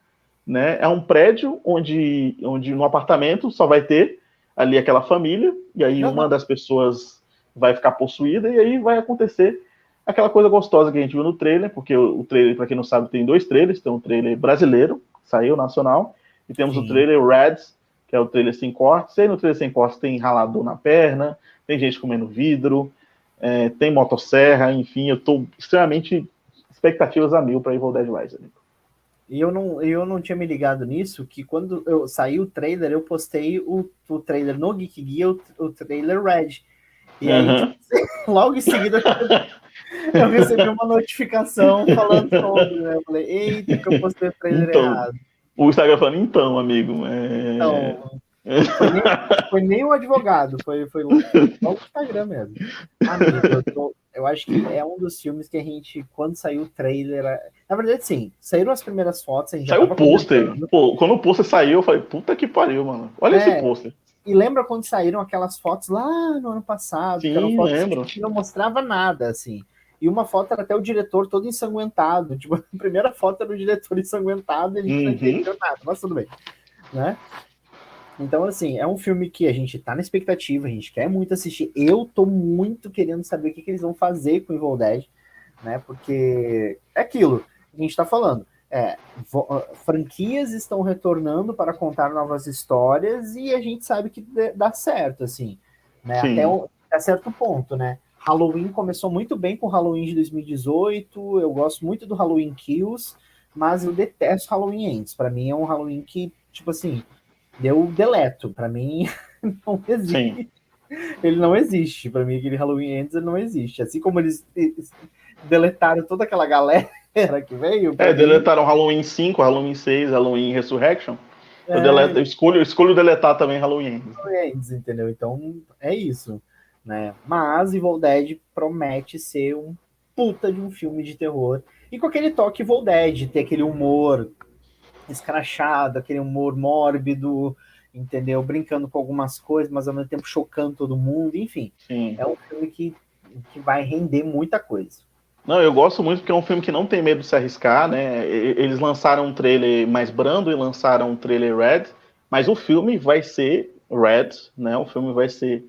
Né? É um prédio onde, onde no apartamento só vai ter ali aquela família, e aí uhum. uma das pessoas vai ficar possuída, e aí vai acontecer aquela coisa gostosa que a gente viu no trailer, porque o, o trailer, para quem não sabe, tem dois trailers, tem um trailer brasileiro, saiu nacional, e temos Sim. o trailer Reds, que é o trailer sem cortes. E aí no trailer sem cortes tem ralador na perna, tem gente comendo vidro, é, tem motosserra, enfim, eu estou extremamente expectativas a mil para Evil Dead Rise. Amigo. E eu não, eu não tinha me ligado nisso, que quando eu saiu o trailer, eu postei o, o trailer no Geek Guia, o, o trailer Red. E aí, uhum. [LAUGHS] logo em seguida, eu recebi uma notificação falando sobre, né? Eu falei, eita, que eu postei o trailer então, errado. O Instagram falando, então, amigo. É... Então, foi nem, foi nem o advogado, foi, foi o, o Instagram mesmo. Amigo, eu, tô, eu, acho que é um dos filmes que a gente, quando saiu o trailer. Na verdade, sim, saíram as primeiras fotos. A gente saiu o pôster. Quando o pôster saiu, eu falei, puta que pariu, mano. Olha é, esse pôster. E lembra quando saíram aquelas fotos lá no ano passado? Sim, que lembro. Que não mostrava nada, assim. E uma foto era até o diretor todo ensanguentado. Tipo, [LAUGHS] a primeira foto era o diretor ensanguentado e a gente uhum. não entendeu nada, mas tudo bem. Né? Então, assim, é um filme que a gente tá na expectativa, a gente quer muito assistir. Eu tô muito querendo saber o que, que eles vão fazer com o Evil Dead, né? Porque é aquilo que a gente tá falando. É, ah, franquias estão retornando para contar novas histórias e a gente sabe que dá certo, assim, né? Sim. Até, um, até certo ponto, né? Halloween começou muito bem com o Halloween de 2018. Eu gosto muito do Halloween Kills, mas eu detesto Halloween Ends. Para mim é um Halloween que, tipo assim, eu deleto. Para mim, [LAUGHS] não existe. Sim. Ele não existe. Para mim, aquele Halloween Ends não existe. Assim como eles deletaram toda aquela galera que veio. É, mim... deletaram Halloween 5, Halloween 6, Halloween Resurrection. É... Eu, deleto, eu, escolho, eu escolho deletar também Halloween Ends. Halloween Ends, entendeu? Então, é isso. Né? Mas Evil Dead promete ser um puta de um filme de terror. E com aquele toque Evil Dead, ter aquele humor escrachado, aquele humor mórbido, entendeu? Brincando com algumas coisas, mas ao mesmo tempo chocando todo mundo, enfim. Sim. É um filme que, que vai render muita coisa. Não, eu gosto muito porque é um filme que não tem medo de se arriscar, né? Eles lançaram um trailer mais brando e lançaram um trailer red, mas o filme vai ser red, né? O filme vai ser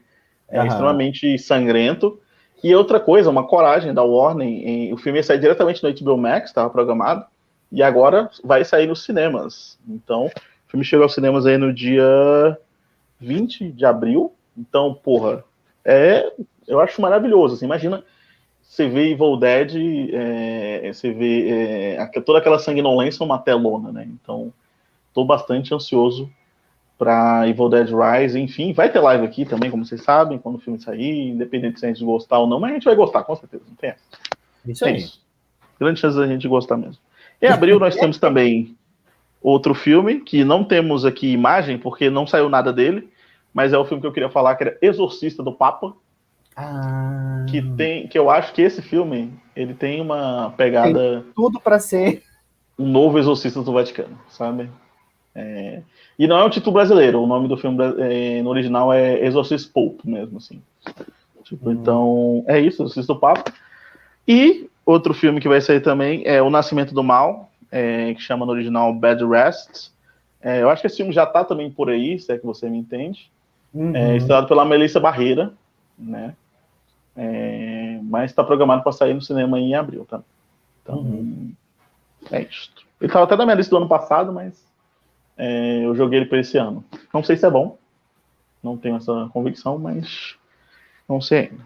é, extremamente sangrento. E outra coisa, uma coragem da Warner, em, o filme ia sair diretamente no HBO Max, estava programado, e agora vai sair nos cinemas. Então, o filme chegou aos cinemas aí no dia 20 de abril. Então, porra, é, eu acho maravilhoso. Assim, imagina você vê Evil Dead, é, você vê é, toda aquela sanguinolência numa telona, né? Então, estou bastante ansioso para Evil Dead Rise. Enfim, vai ter live aqui também, como vocês sabem, quando o filme sair, independente se a gente gostar ou não, mas a gente vai gostar, com certeza, não tem essa. Isso aí. É isso. Grande chance da gente gostar mesmo. Em abril nós temos também outro filme, que não temos aqui imagem, porque não saiu nada dele, mas é o filme que eu queria falar, que era Exorcista do Papa. Ah. Que tem, que eu acho que esse filme, ele tem uma pegada... Tem tudo para ser... Um novo Exorcista do Vaticano, sabe? É... E não é um título brasileiro, o nome do filme é, no original é Exorcist Pope mesmo, assim. Tipo, hum. então, é isso, Exorcista do Papa. E Outro filme que vai sair também é O Nascimento do Mal, é, que chama no original Bad Rest. É, eu acho que esse filme já está também por aí, se é que você me entende. Uhum. É, estrelado pela Melissa Barreira, né? É, mas está programado para sair no cinema em abril, tá? Então, uhum. é isso. Ele estava até na minha lista do ano passado, mas é, eu joguei ele para esse ano. Não sei se é bom, não tenho essa convicção, mas não sei ainda.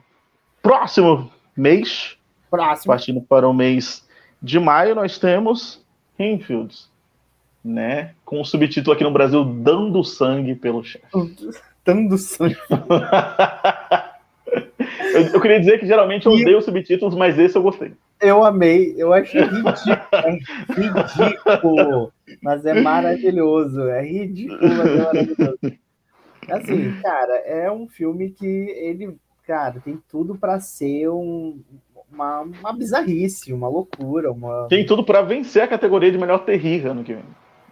Próximo mês, Próximo. Partindo para o mês de maio, nós temos Renfields, né? Com o subtítulo aqui no Brasil, Dando Sangue pelo Chefe. [LAUGHS] Dando Sangue. [LAUGHS] queria dizer que geralmente eu odeio subtítulos, mas esse eu gostei. Eu amei, eu achei ridículo. É ridículo, mas é maravilhoso. É ridículo, mas é maravilhoso. Assim, cara, é um filme que ele, cara, tem tudo para ser um, uma, uma bizarrice, uma loucura. Uma... Tem tudo para vencer a categoria de melhor terrível ano que vem.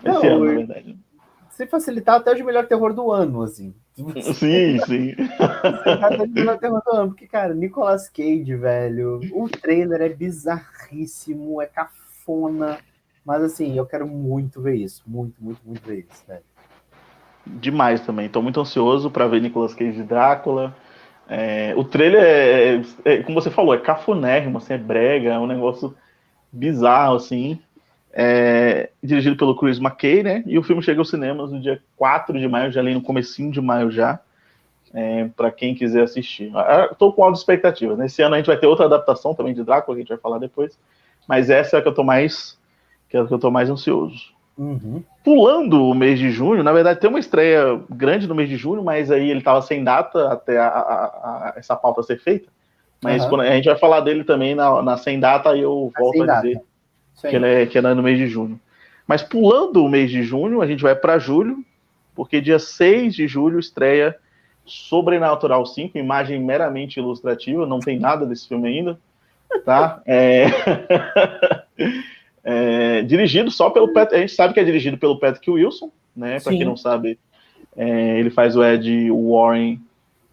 Esse Não, ano, na verdade. Se facilitar até o de melhor terror do ano, assim. Sim, sim. [LAUGHS] porque, cara, Nicolas Cage, velho, o trailer é bizarríssimo, é cafona. Mas assim, eu quero muito ver isso. Muito, muito, muito ver isso, velho. Demais também. Tô muito ansioso para ver Nicolas Cage de Drácula. É, o trailer é, é, é, como você falou, é cafonérrimo, assim, é brega, é um negócio bizarro, assim. É, dirigido pelo Chris McKay, né? E o filme chega aos cinemas no dia 4 de maio, já ali no comecinho de maio já, é, para quem quiser assistir. Estou com altas expectativas. Nesse ano a gente vai ter outra adaptação também de Drácula, que a gente vai falar depois. Mas essa é a que eu tô mais que é o que eu tô mais ansioso. Uhum. Pulando o mês de junho, na verdade tem uma estreia grande no mês de junho, mas aí ele estava sem data até a, a, a, essa pauta ser feita. Mas uhum. a gente vai falar dele também na, na sem data e eu volto a dizer que é, que é no mês de junho. Mas pulando o mês de junho, a gente vai para julho, porque dia 6 de julho estreia Sobrenatural 5, imagem meramente ilustrativa, não tem nada desse filme ainda, tá? É... [LAUGHS] é... Dirigido só pelo Pat... a gente sabe que é dirigido pelo Patrick Wilson, né? Para quem não sabe, é... ele faz o Ed Warren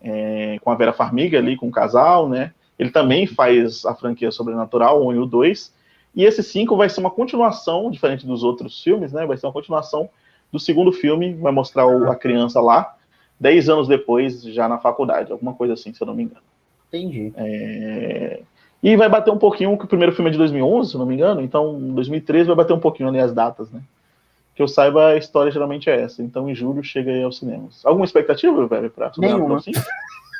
é... com a Vera Farmiga ali, com o casal, né? Ele também faz a franquia Sobrenatural 1 e o 2. E esse 5 vai ser uma continuação, diferente dos outros filmes, né? Vai ser uma continuação do segundo filme, vai mostrar a criança lá, 10 anos depois, já na faculdade, alguma coisa assim, se eu não me engano. Entendi. É... E vai bater um pouquinho, que o primeiro filme é de 2011, se não me engano, então 2013 vai bater um pouquinho ali as datas, né? Que eu saiba, a história geralmente é essa. Então, em julho, chega aí aos cinemas. Alguma expectativa, velho, pra Nenhuma.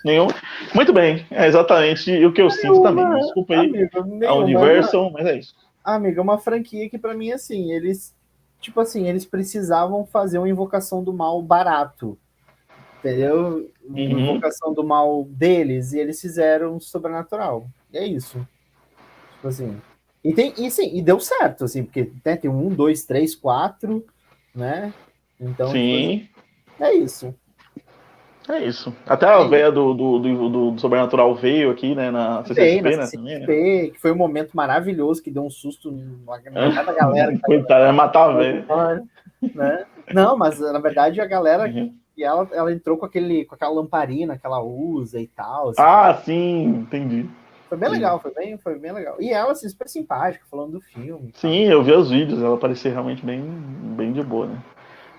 Nenhum. Muito bem, é exatamente o que eu nenhuma, sinto também. Desculpa aí amiga, nenhuma, a Universal, mas é isso. Amiga, uma franquia que para mim assim, eles tipo assim, eles precisavam fazer uma invocação do mal barato. Entendeu? Uhum. Invocação do mal deles e eles fizeram sobrenatural. E é isso. Tipo assim. E tem e sim, e deu certo assim, porque né, tem um, dois, três, quatro, né? Então, sim. Tipo, é isso. É isso. Até a é veia do, do, do, do, Sobrenatural veio aqui, né, na CCXP, na CCXP, né, que foi um momento maravilhoso, que deu um susto na cada galera. [LAUGHS] Coitada, ia matar a velha. [LAUGHS] Né? Não, mas na verdade a galera, uhum. e ela, ela entrou com, aquele, com aquela lamparina que ela usa e tal. Assim, ah, sim, entendi. Foi bem legal, foi bem, foi bem legal. E ela, assim, super simpática, falando do filme. Sim, eu vi os vídeos, ela parecia realmente bem, bem de boa, né?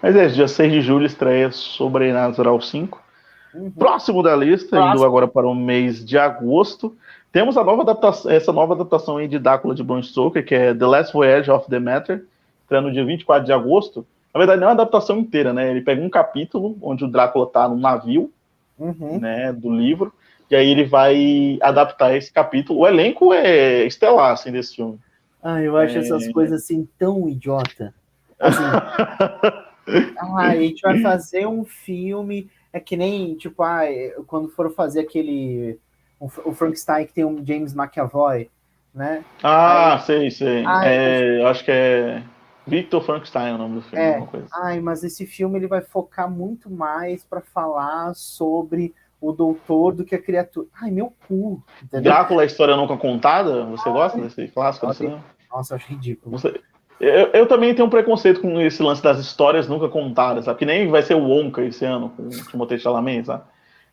Mas é, dia 6 de julho estreia Sobrenatural 5. Uhum. Próximo da lista, Próximo. indo agora para o mês de agosto, temos a nova adaptação, essa nova adaptação aí de Drácula de Bram Stoker, que é The Last Voyage of the Matter, estreia no dia 24 de agosto. Na verdade, não é uma adaptação inteira, né? Ele pega um capítulo onde o Drácula está no navio, uhum. né, do livro, e aí ele vai adaptar esse capítulo. O elenco é estelar, assim, desse filme. Ah, eu acho é... essas coisas, assim, tão idiota. Assim, [LAUGHS] ah, a gente vai fazer um filme é que nem, tipo, ah, quando foram fazer aquele. O Frankenstein que tem um James McAvoy, né? Ah, Aí, sei, sei. é, eu acho que é. Victor Frankenstein é o nome do filme. É, coisa. Ai, mas esse filme ele vai focar muito mais para falar sobre o doutor do que a criatura. Ai, meu cu. Entendeu? Drácula, a história nunca contada. Você gosta desse clássico? Nossa, nossa eu acho ridículo. Você, eu, eu, também tenho um preconceito com esse lance das histórias nunca contadas, sabe? Que nem vai ser o Wonka esse ano, com o Timothée Chalamet, sabe?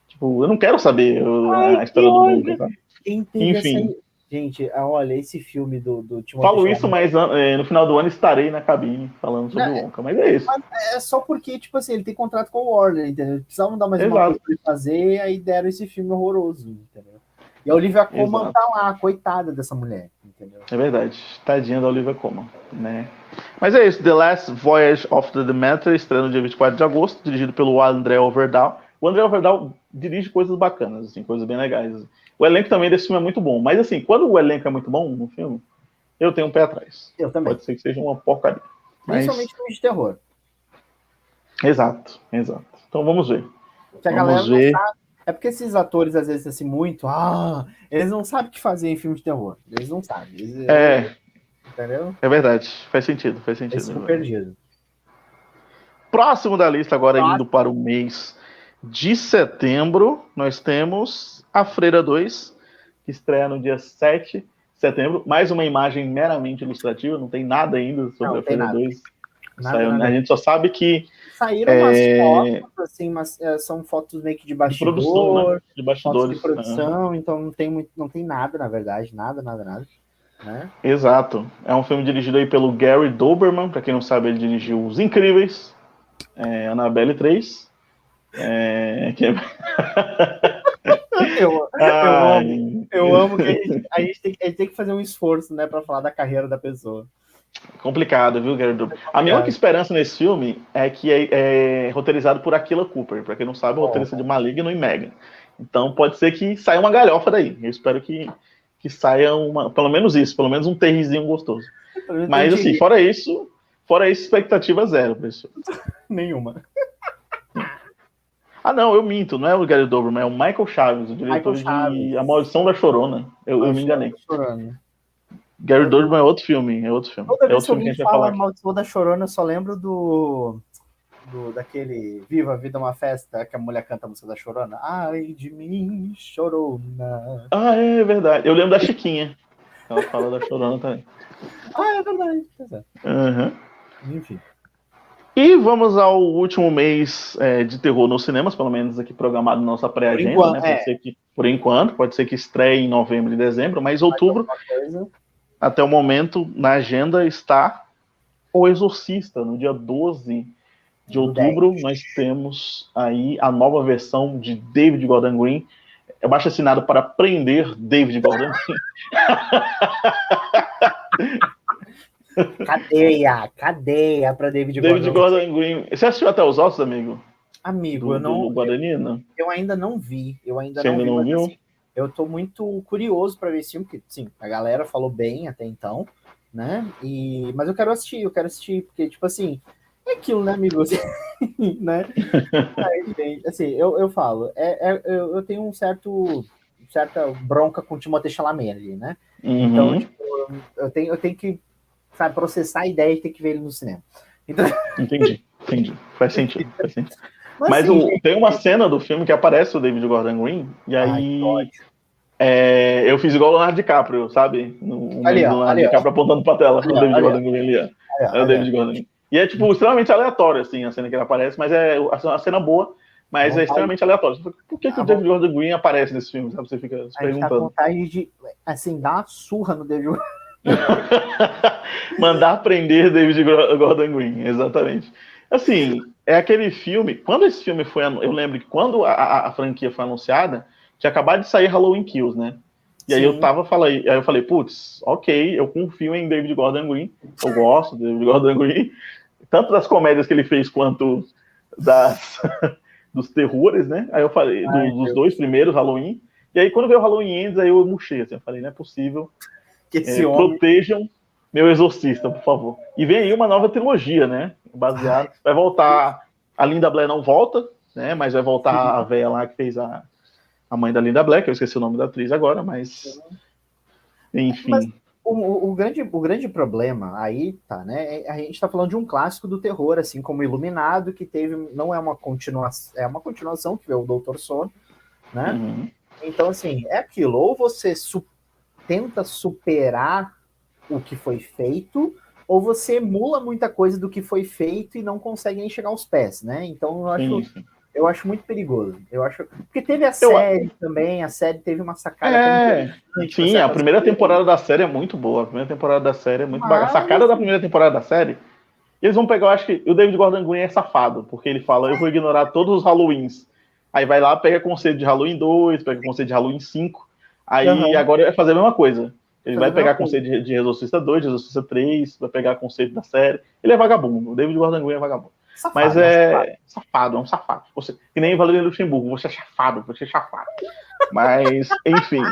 Tipo, eu não quero saber Ai, a história do Wonka, sabe? Enfim. Essa... Gente, ah, olha, esse filme do, do Timothée Falo isso, mas é, no final do ano estarei na cabine falando sobre o Wonka, mas é isso. É só porque, tipo assim, ele tem contrato com o Warner, entendeu? Precisavam dar mais Exato. uma coisa pra ele fazer, aí deram esse filme horroroso, entendeu? E a Olivia Colman tá lá, coitada dessa mulher, entendeu? É verdade. Tadinha da Olivia Colman, né? Mas é isso. The Last Voyage of the Demeter, estreia no dia 24 de agosto, dirigido pelo André Overdahl. O André Overdahl dirige coisas bacanas, assim, coisas bem legais. O elenco também desse filme é muito bom. Mas, assim, quando o elenco é muito bom no filme, eu tenho um pé atrás. Eu também. Pode ser que seja uma porcaria. Principalmente mas... filme de terror. Exato, exato. Então vamos ver. Que a vamos galera ver. Não sabe, é porque esses atores, às vezes, assim, muito. Ah, eles não sabem o que fazer em filme de terror. Eles não sabem. Eles, é. Entendeu? É verdade. Faz sentido, faz sentido. Eles perdido. Próximo da lista, agora indo para o mês de setembro, nós temos A Freira 2, que estreia no dia 7 de setembro. Mais uma imagem meramente ilustrativa, não tem nada ainda sobre não, A Freira 2. Nada, Saiu, nada. A gente só sabe que Saíram é... umas fotos, assim, mas é, são fotos meio que de bastidor, de, produção, né? de bastidores. de produção, então não tem, muito, não tem nada, na verdade, nada, nada, nada. Né? Exato. É um filme dirigido aí pelo Gary Doberman, para quem não sabe, ele dirigiu Os Incríveis, é, Annabelle 3. É, que... É [LAUGHS] eu, [LAUGHS] eu, amo, eu amo que a gente, a gente, tem, a gente tem que fazer um esforço, né, para falar da carreira da pessoa. Complicado, viu, Gary A minha única esperança nesse filme é que é, é roteirizado por Aquila Cooper. Para quem não sabe, é roteirista de Maligno e Megan. Então pode ser que saia uma galhofa daí. Eu espero que, que saia uma, pelo menos isso, pelo menos um terrizinho gostoso. Mas assim, fora isso, fora isso, expectativa zero, pessoal. [LAUGHS] Nenhuma. Ah, não, eu minto, não é o Gary Doberman, é o Michael Chaves, o diretor Chaves. de A Maldição da Chorona. Eu, eu me enganei. Gary Doberman é outro filme, é outro filme. Toda é outro filme que a gente vai falar. Maldição da Chorona, eu só lembro do, do daquele Viva a Vida é uma Festa, que a mulher canta a música da Chorona. Ai de mim, Chorona. Ah, é verdade. Eu lembro da Chiquinha. Ela fala da Chorona também. [LAUGHS] Ah, é verdade. Uhum. Enfim. E vamos ao último mês é, de terror nos cinemas, pelo menos aqui programado na nossa pré-agenda, né? Pode é. ser que, por enquanto, pode ser que estreie em novembro e dezembro, mas outubro, até o momento, na agenda está O Exorcista, no dia 12 de outubro, nós temos aí a nova versão de David Gordon Green, é baixo assinado para prender David Gordon Green. [LAUGHS] Cadeia, cadeia para David, David Gordon. Gordon Green. Você assistiu até os ossos, amigo? Amigo, do, eu não. Do eu, eu, ainda não vi. Eu ainda Você não, ainda vi, não viu? Assim, eu tô muito curioso para ver esse filme, porque sim, a galera falou bem até então, né? E mas eu quero assistir, eu quero assistir porque tipo assim, é aquilo, né, amigo? [LAUGHS] Assim, né? Aí, assim, eu, eu falo, é, é eu, eu, tenho um certo certa bronca com o Timothée Chalamet ali, né? Uhum. Então, tipo, eu tenho, eu tenho que sabe, processar a ideia e ter que ver ele no cinema. Então... Entendi, entendi. Faz sentido, faz sentido. Mas, Mas sim, o, tem uma cena do filme que aparece o David Gordon Green, e aí Ai, é, eu fiz igual o Leonardo DiCaprio, sabe? No, ali, ó, Leonardo ali, DiCaprio ó. apontando pra tela, ali, o David Gordon Green ali, ó. É o David Gordon Green. E é, tipo, extremamente aleatório, assim, a cena que ele aparece, mas é a cena boa, mas é extremamente aleatório. Por que, que o ah, David Gordon Green aparece nesse filme, sabe? Você fica se perguntando. Tá vontade de, assim, dar uma surra no David Gordon [LAUGHS] [LAUGHS] Mandar prender David Gordon Green, exatamente. Assim, é aquele filme. Quando esse filme foi. Eu lembro que quando a, a franquia foi anunciada, tinha acabado de sair Halloween Kills, né? E Sim. aí eu tava falei, aí eu falei, putz, ok, eu confio em David Gordon Green, eu gosto de David Gordon Green, tanto das comédias que ele fez quanto das [LAUGHS] dos terrores, né? Aí eu falei, Ai, do, dos dois primeiros Halloween. E aí quando veio o Halloween Ends, aí eu murchei, assim, eu falei, não é possível que esse é, homem... Protejam meu exorcista, por favor. E vem aí uma nova trilogia, né? Baseado. Vai voltar. A Linda Blair não volta, né? Mas vai voltar a velha lá que fez a, a mãe da Linda Blair, que eu esqueci o nome da atriz agora, mas. Enfim. Mas o, o, grande, o grande problema aí, tá, né? É, a gente tá falando de um clássico do terror, assim como Iluminado, que teve. Não é uma continuação, é uma continuação que veio o Doutor Sono, né? Uhum. Então, assim, é aquilo, ou você tenta superar o que foi feito, ou você emula muita coisa do que foi feito e não consegue nem chegar aos pés, né? Então eu acho, eu acho muito perigoso. Eu acho porque teve a série eu... também, a série teve uma sacada. É, sim, a primeira temporada da série é muito boa. A primeira temporada da série é muito Mas... A sacada da primeira temporada da série, eles vão pegar, eu acho que o David Gordon Green é safado, porque ele fala, eu vou ignorar todos os Halloweens. Aí vai lá, pega conceito de Halloween 2, pega conceito de Halloween 5, Aí uhum. agora vai fazer a mesma coisa. Ele vai pegar conceito de, de Exorcista 2, de Exorcista 3, vai pegar conceito da série. Ele é vagabundo. O David Gordon Green é vagabundo. Safado, Mas é safado. safado, é um safado. Você, que nem Valeria Luxemburgo, você é chafado, você é chafado. Mas, [LAUGHS] enfim.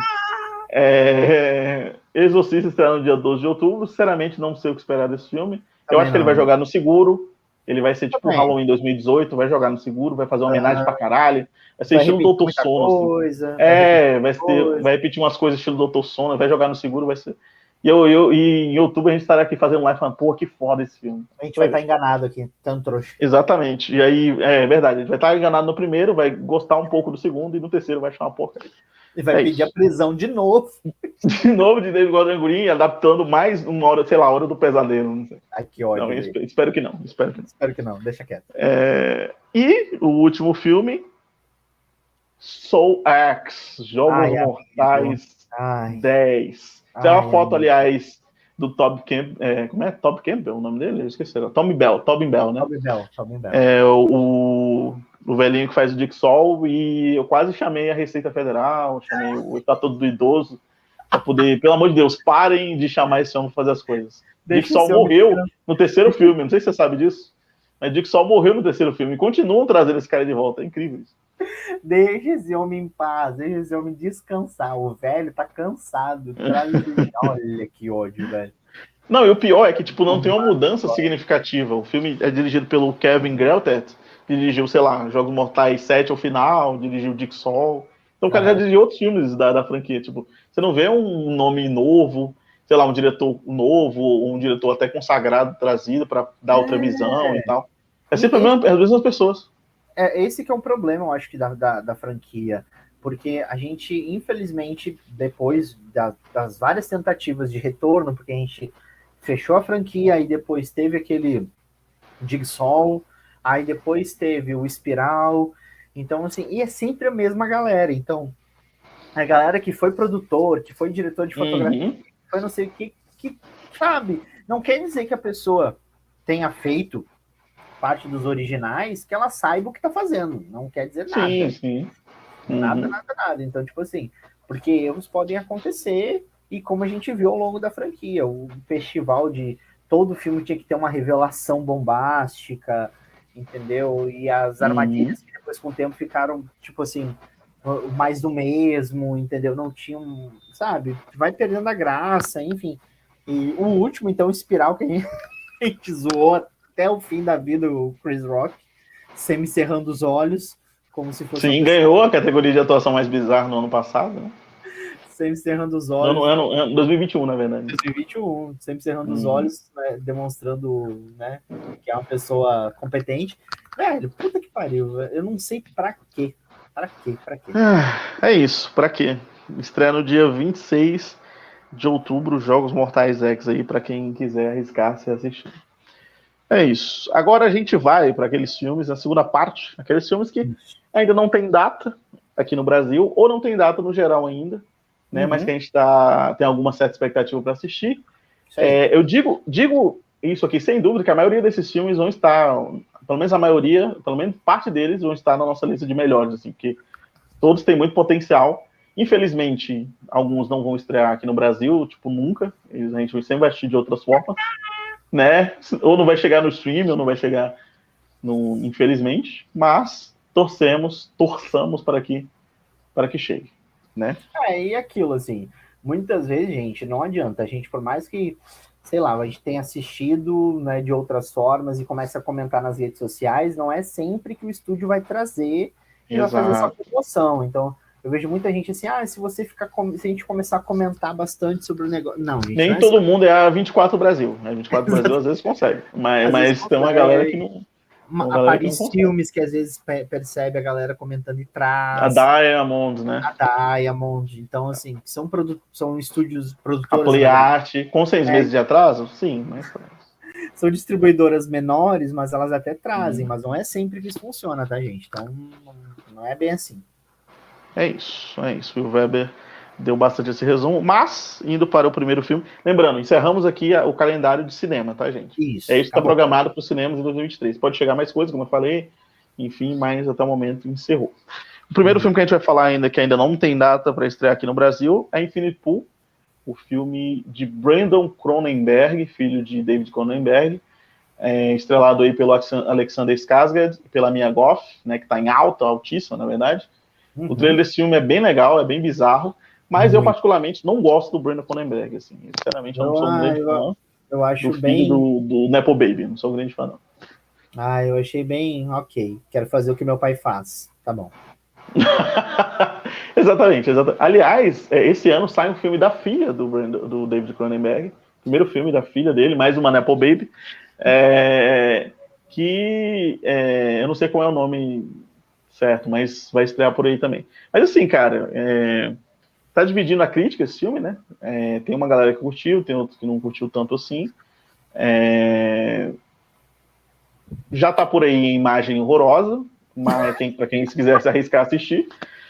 É... Exorcista estará no dia 12 de outubro. Sinceramente, não sei o que esperar desse filme. Eu acho não. que ele vai jogar no seguro. Ele vai ser tipo Halloween 2018, vai jogar no seguro, vai fazer uma homenagem uhum. pra caralho. Vai ser vai estilo Doutor Sono. Assim. É, vai, ter, vai repetir umas coisas estilo Doutor Sono, vai jogar no seguro, vai ser. E, eu, eu, e em outubro a gente estará aqui fazendo live falando, pô, que foda esse filme. A gente vai, vai estar enganado aqui, tanto trouxa. Exatamente. E aí, é verdade, a gente vai estar enganado no primeiro, vai gostar um pouco do segundo, e no terceiro vai achar uma porcaria. E vai é pedir isso. a prisão de novo. De novo de David Gordon Green, adaptando mais uma hora, sei lá, hora do pesadelo. Não sei. Ai, que ódio. Não, espero, espero, que não. Espero que não. Espero que não, deixa quieto. É... E o último filme, Soul X, Jogos Ai, Mortais Ai. 10. Tem uma foto, aliás, do Toby Campbell. É, como é? Toby Campbell o nome dele? Eu esqueci. Tommy Bell, Tobin Bell, né? Tobin Bell, Tobin Bell. É, o, o velhinho que faz o Dixol, e eu quase chamei a Receita Federal, chamei o Estatuto do Idoso, para poder, pelo amor de Deus, parem de chamar esse homem para fazer as coisas. Dixol morreu no terceiro filme, não sei se você sabe disso, mas Dixol morreu no terceiro filme e continuam trazendo esse cara de volta, é incrível isso. Deixa esse homem em paz, deixa esse homem descansar. O velho tá cansado. [LAUGHS] Olha que ódio, velho. Não, e o pior é que, tipo, não tem uma mudança significativa. O filme é dirigido pelo Kevin Greltet, dirigiu, sei lá, Jogos Mortais 7 ao final, dirigiu Dick Sol. Então o cara já dirigiu outros filmes da, da franquia. Tipo, você não vê um nome novo, sei lá, um diretor novo, um diretor até consagrado trazido para dar outra é. visão e tal. É sempre e, as mesmas pessoas. É esse que é um problema, eu acho que da, da, da franquia porque a gente, infelizmente, depois da, das várias tentativas de retorno, porque a gente fechou a franquia e depois teve aquele Jigsaw, aí depois teve o Espiral, então assim, e é sempre a mesma galera, então a galera que foi produtor, que foi diretor de fotografia, uhum. foi não sei o que, que, sabe, não quer dizer que a pessoa tenha feito parte dos originais, que ela saiba o que tá fazendo, não quer dizer nada. Sim, sim. Uhum. Nada, nada, nada. Então, tipo assim, porque erros podem acontecer e como a gente viu ao longo da franquia, o festival de todo filme tinha que ter uma revelação bombástica, entendeu? E as uhum. armadilhas uhum. que depois com o tempo ficaram, tipo assim, mais do mesmo, entendeu? Não tinham, sabe? Vai perdendo a graça, enfim. E o último, então, espiral que a gente, [LAUGHS] a gente zoou até o fim da vida, o Chris Rock, semi cerrando os olhos. Como se fosse. Sim, ganhou a categoria de atuação mais bizarra no ano passado, né? Sempre cerrando os olhos. No ano, ano 2021, na verdade. 2021, sempre cerrando hum. os olhos, né, demonstrando né, que é uma pessoa competente. Velho, puta que pariu. Eu não sei pra quê. Pra quê? Pra quê? Ah, é isso, pra quê? Estreia no dia 26 de outubro, Jogos Mortais X aí, para quem quiser arriscar se assistir. É isso. Agora a gente vai para aqueles filmes, a segunda parte, aqueles filmes que ainda não tem data aqui no Brasil, ou não tem data no geral ainda, né? Uhum. Mas que a gente tá, tem alguma certa expectativa para assistir. É, eu digo, digo isso aqui sem dúvida que a maioria desses filmes vão estar, pelo menos a maioria, pelo menos parte deles vão estar na nossa lista de melhores, assim, porque todos têm muito potencial. Infelizmente, alguns não vão estrear aqui no Brasil, tipo, nunca. A gente sempre vai assistir de outras formas, né? Ou não vai chegar no stream, ou não vai chegar no, infelizmente. Mas torcemos, torçamos para que para que chegue, né? É, e aquilo assim, muitas vezes, gente, não adianta, a gente por mais que, sei lá, a gente tenha assistido, né, de outras formas e comece a comentar nas redes sociais, não é sempre que o estúdio vai trazer e vai fazer essa promoção. Então, eu vejo muita gente assim, ah, se você ficar se a gente começar a comentar bastante sobre o negócio. Não, gente, Nem não é todo assim. mundo é a 24 Brasil, né? 24 Brasil às vezes consegue. Mas, mas vezes tem uma galera que não uma, filmes que às vezes percebe a galera comentando e traz. A Diamond, né? A Diamond. Então, assim, são, produ são estúdios produtores. A Playart, né? com seis é. meses de atraso? Sim, mas. São distribuidoras menores, mas elas até trazem, hum. mas não é sempre que isso funciona, tá, gente? Então, não é bem assim. É isso, é isso. O Weber deu bastante esse resumo, mas indo para o primeiro filme, lembrando, encerramos aqui o calendário de cinema, tá, gente? Isso. É isso que está programado para os cinemas em 2023. Pode chegar mais coisas, como eu falei, enfim, mas até o momento encerrou. O primeiro uhum. filme que a gente vai falar ainda, que ainda não tem data para estrear aqui no Brasil, é Infinite Pool, o filme de Brandon Cronenberg, filho de David Cronenberg, é, estrelado aí pelo Alexander Skarsgård e pela Mia Goff, né, que está em alta, altíssima, na verdade. Uhum. O trailer desse filme é bem legal, é bem bizarro. Mas eu, particularmente, não gosto do Brandon Cronenberg, assim. Sinceramente, eu não sou um grande eu, fã. Eu acho do bem. Do, do Nepo Baby, não sou um grande fã, não. Ah, eu achei bem ok. Quero fazer o que meu pai faz. Tá bom. [LAUGHS] exatamente, exatamente. Aliás, é, esse ano sai um filme da filha do, Brandon, do David Cronenberg. Primeiro filme da filha dele, mais uma Nepo Baby. É, que é, eu não sei qual é o nome certo, mas vai estrear por aí também. Mas assim, cara, é, tá dividindo a crítica esse filme, né? É, tem uma galera que curtiu, tem outros que não curtiu tanto assim. É... Já tá por aí em imagem horrorosa, mas tem para quem quiser se arriscar assistir.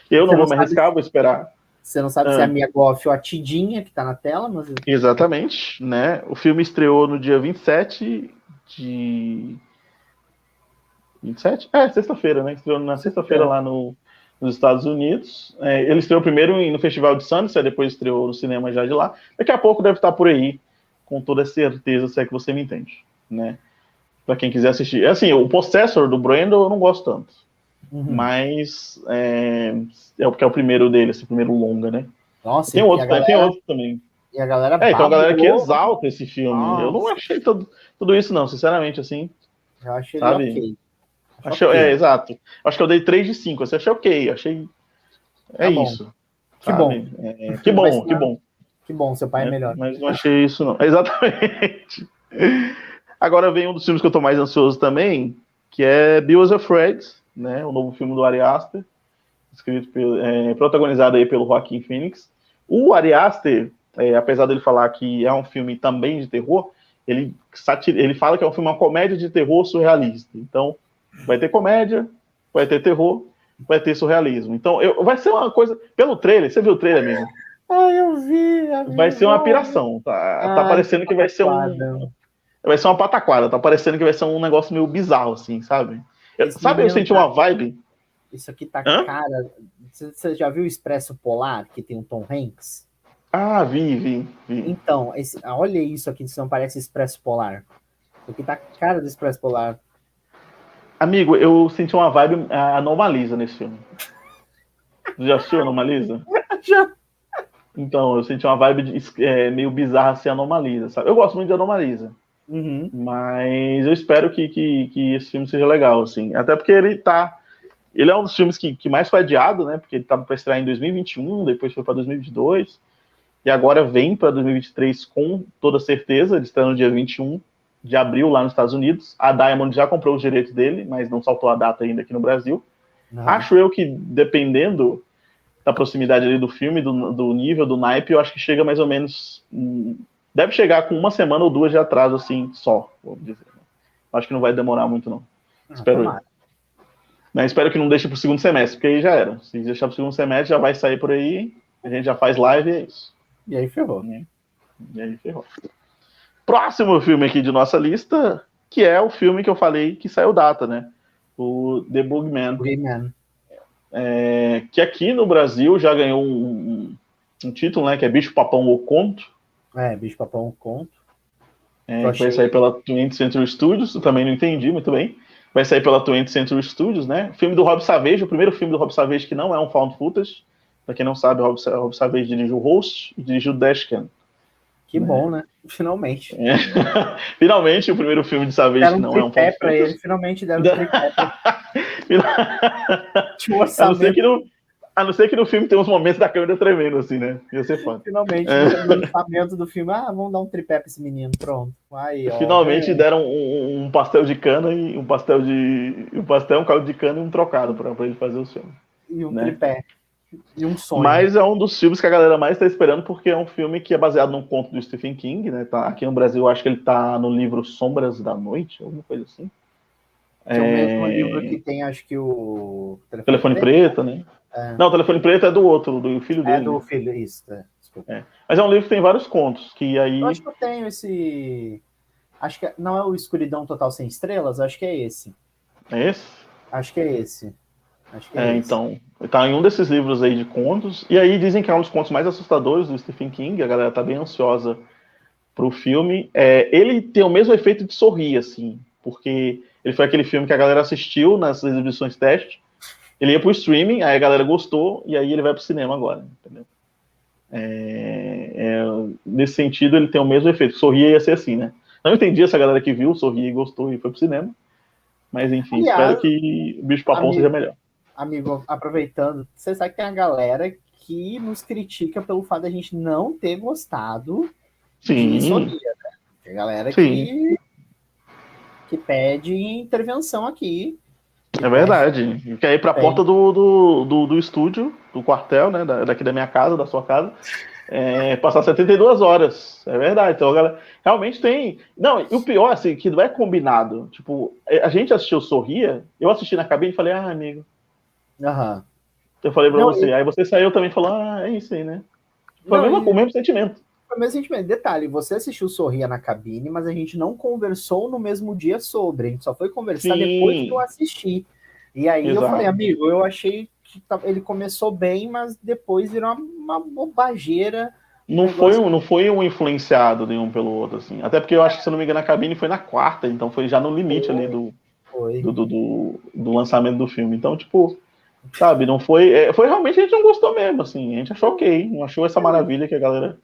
Eu não, não vou me arriscar, vou esperar. Você não sabe ah. se é a Mia Goff ou a Tidinha que tá na tela, mas. Exatamente, né? O filme estreou no dia 27 de. 27? É, sexta-feira, né? Estreou na sexta-feira é. lá no, nos Estados Unidos. É, ele estreou primeiro no Festival de Sunset, depois estreou no cinema já de lá. Daqui a pouco deve estar por aí, com toda certeza, se é que você me entende, né? Para quem quiser assistir. É assim, o Possessor do Brandon eu não gosto tanto. Uhum. Mas é, é porque é o primeiro dele, esse primeiro longa, né? Nossa, tem outro, galera... tem outro também. E a galera É, então a galera que exalta esse filme. Nossa. Eu não achei tudo, tudo isso, não, sinceramente, assim. Eu achei Sabe? ele ok. Achei, Ok. É, exato. Acho que eu dei 3 de 5. Assim, achei ok. Achei. É Tá isso. Que bom. É, que bom, que bom. Que bom, seu pai é né? melhor. Mas não achei isso, não. [LAUGHS] Exatamente. Agora vem um dos filmes que eu tô mais ansioso também, que é Bill Was Afraid, né? O novo filme do Ari Aster, escrito pelo, é, protagonizado aí pelo Joaquin Phoenix. O Ari Aster, é, apesar dele falar que é um filme também de terror, ele, ele fala que é um filme, uma comédia de terror surrealista. Então, vai ter comédia, vai ter terror, vai ter surrealismo. Então, eu, vai ser uma coisa. Pelo trailer, você viu o trailer mesmo? Ai, eu vi. amigo. Vai ser uma piração. Tá, tá Ai, parecendo que vai ser um. Vai ser uma pataquada, tá parecendo que vai ser um negócio meio bizarro, assim, sabe? Eu- sabe, eu senti tá- uma vibe. Isso aqui tá Hã? cara. Você já viu o Expresso Polar, que tem o Tom Hanks? Ah, vi, vi, vi. Então, esse, ah, olha isso aqui, se não parece Expresso Polar. Isso aqui tá cara do Expresso Polar. Amigo, eu senti uma vibe ah, anomalisa nesse filme. Você já assistiu Anomalisa? [LAUGHS] Já. Então, eu senti uma vibe de- é, meio bizarra assim, Anomalisa, sabe? Eu gosto muito de Anomalisa, Uhum. mas eu espero que, que, que esse filme seja legal, assim. Até porque ele tá. Ele é um dos filmes que, que mais foi adiado, né? Porque ele tava para estrear em 2021, depois foi para 2022, e agora vem para 2023 com toda certeza. Ele está no dia 21 de abril lá nos Estados Unidos. A Diamond já comprou os direitos dele, mas não saltou a data ainda aqui no Brasil. Não. Acho eu que, dependendo da proximidade ali do filme, do, do nível, do naipe, eu acho que chega mais ou menos. hum, Deve chegar com uma semana ou duas de atraso, assim, só, vamos dizer. Acho que não vai demorar muito, não. Ah, espero tomara. Né, espero que não deixe pro segundo semestre, porque aí já era. Se deixar pro segundo semestre, já vai sair por aí, a gente já faz live e é isso. E aí ferrou. E aí ferrou. Próximo filme aqui de nossa lista, que é o filme que eu falei que saiu data, né? O The Bugman. Rayman. é, que aqui no Brasil já ganhou um, um- um título, né? Que é Bicho Papão ou Conto. É, bicho papão conto. É, vai achei- sair pela 20th Century Studios, eu também não entendi muito bem. Vai sair pela 20th Century Studios, né? Filme do Rob Savage, o primeiro filme do Rob Savage que não é um found footage. Pra quem não sabe, o Rob, Rob Savage dirigiu o Host e dirigiu o Dashcam. Que bom, né? Finalmente. É. [LAUGHS] Finalmente, o primeiro filme de Savage um não é um found pra ele. Finalmente deram um tripé pra [LAUGHS] [LAUGHS] um A não, ser que no, a não ser que no filme tem uns momentos da câmera tremendo, assim, né? Ia ser foda. Finalmente, É. no lançamento do filme. Ah, vamos dar um tripé pra esse menino. Pronto. Aí, ó, Finalmente é. deram um, um pastel de cana e um pastel de. Um pastel, um caldo de cana e um trocado pra, pra ele fazer o filme. E um né? tripé. E um sonho. Mas é um dos filmes que a galera mais tá esperando, porque é um filme que é baseado num conto do Stephen King, né? Tá, aqui no Brasil, eu acho que ele tá no livro Sombras da Noite, alguma coisa assim. Que é o mesmo É, livro que tem, acho que o. Telefone Preto, né? É. Não, o Telefone Preto é do outro, do filho É dele. do né? filho, isso. É. Desculpa. Mas é um livro que tem vários contos, que aí. Eu acho que eu tenho esse. Acho que é- não é o Escuridão Total Sem Estrelas, acho que é esse. É esse? Acho que é esse. É, É, então, tá em um desses livros aí de contos, e aí dizem que é um dos contos mais assustadores do Stephen King, a galera tá bem ansiosa pro filme. É, ele tem o mesmo efeito de sorrir, assim, porque ele foi aquele filme que a galera assistiu nas exibições teste, ele ia pro streaming, aí a galera gostou, e aí ele vai pro cinema agora, entendeu? É, é, nesse sentido, ele tem o mesmo efeito. Sorrir ia ser assim, né? Não entendi essa galera que viu, sorri e gostou e foi pro cinema. Mas enfim, Aliás, espero que o Bicho Papão amigo, seja melhor. Amigo, aproveitando, você sabe que tem a galera que nos critica pelo fato da gente não ter gostado de Sim, Sonia, né? Tem a galera que, que pede intervenção aqui. É verdade. Quer ir pra Tem. porta do, do, do, do estúdio, do quartel, né? da- daqui da minha casa, da sua casa. é, passar 72 horas. É verdade. Então, galera, realmente tem. Não, e o pior, assim, que não é combinado. Tipo, a gente assistiu Sorria, eu assisti na cabine e falei, ah, amigo. Aham. Eu falei pra Não, você. Aí você saiu também e falou, ah, é isso aí, né? Foi Não, o, mesmo, e- o mesmo sentimento. Foi o mesmo sentimento. Detalhe, você assistiu Sorria na cabine, mas a gente não conversou no mesmo dia sobre. A gente só foi conversar Sim. depois que eu assisti. E aí eu Exato. falei, amigo, eu achei que tá- ele começou bem, mas depois virou uma, uma bobageira. Não negócio- foi, um, não foi um influenciado nenhum pelo outro, assim. Até porque eu acho que, se eu não me engano, a cabine foi na quarta, então foi já no limite ali do, Foi. do, do, do- do lançamento do filme. Então, tipo, sabe, não foi. é, foi realmente a gente não gostou mesmo, assim. A gente achou ok, não achou essa maravilha que a galera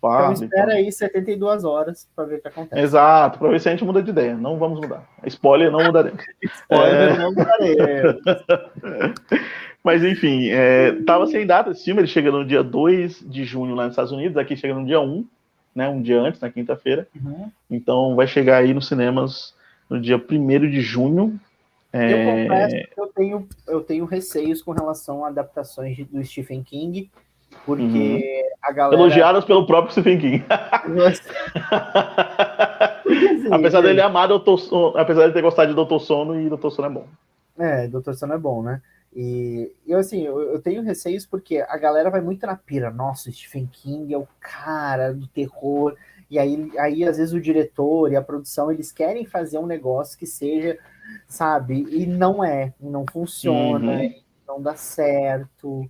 fardo. Então espera aí 72 horas para ver o que acontece. Exato, para ver se a gente muda de ideia. Não vamos mudar. Spoiler, não mudaremos. [LAUGHS] Spoiler, é... não mudaremos. [LAUGHS] Mas enfim, é, tava sem data esse filme, ele chega no dia 2 de junho lá nos Estados Unidos, aqui chega no dia 1, né, um dia antes, na quinta-feira. Uhum. Então vai chegar aí nos cinemas no dia 1 de junho. É... Eu confesso que eu tenho, eu tenho receios com relação a adaptações do Stephen King, porque uhum. a galera... Elogiadas pelo próprio Stephen King. [LAUGHS] assim, apesar é... dele amar Doutor Sono, apesar de ter gostado de Doutor Sono, e Doutor Sono é bom. É, Doutor Sono é bom, né? E eu, assim, eu, eu, tenho receios porque a galera vai muito na pira. Nossa, Stephen King é o cara do terror. E aí, aí, às vezes, o diretor e a produção, eles querem fazer um negócio que seja, sabe? E não é, não funciona, uhum. não dá certo.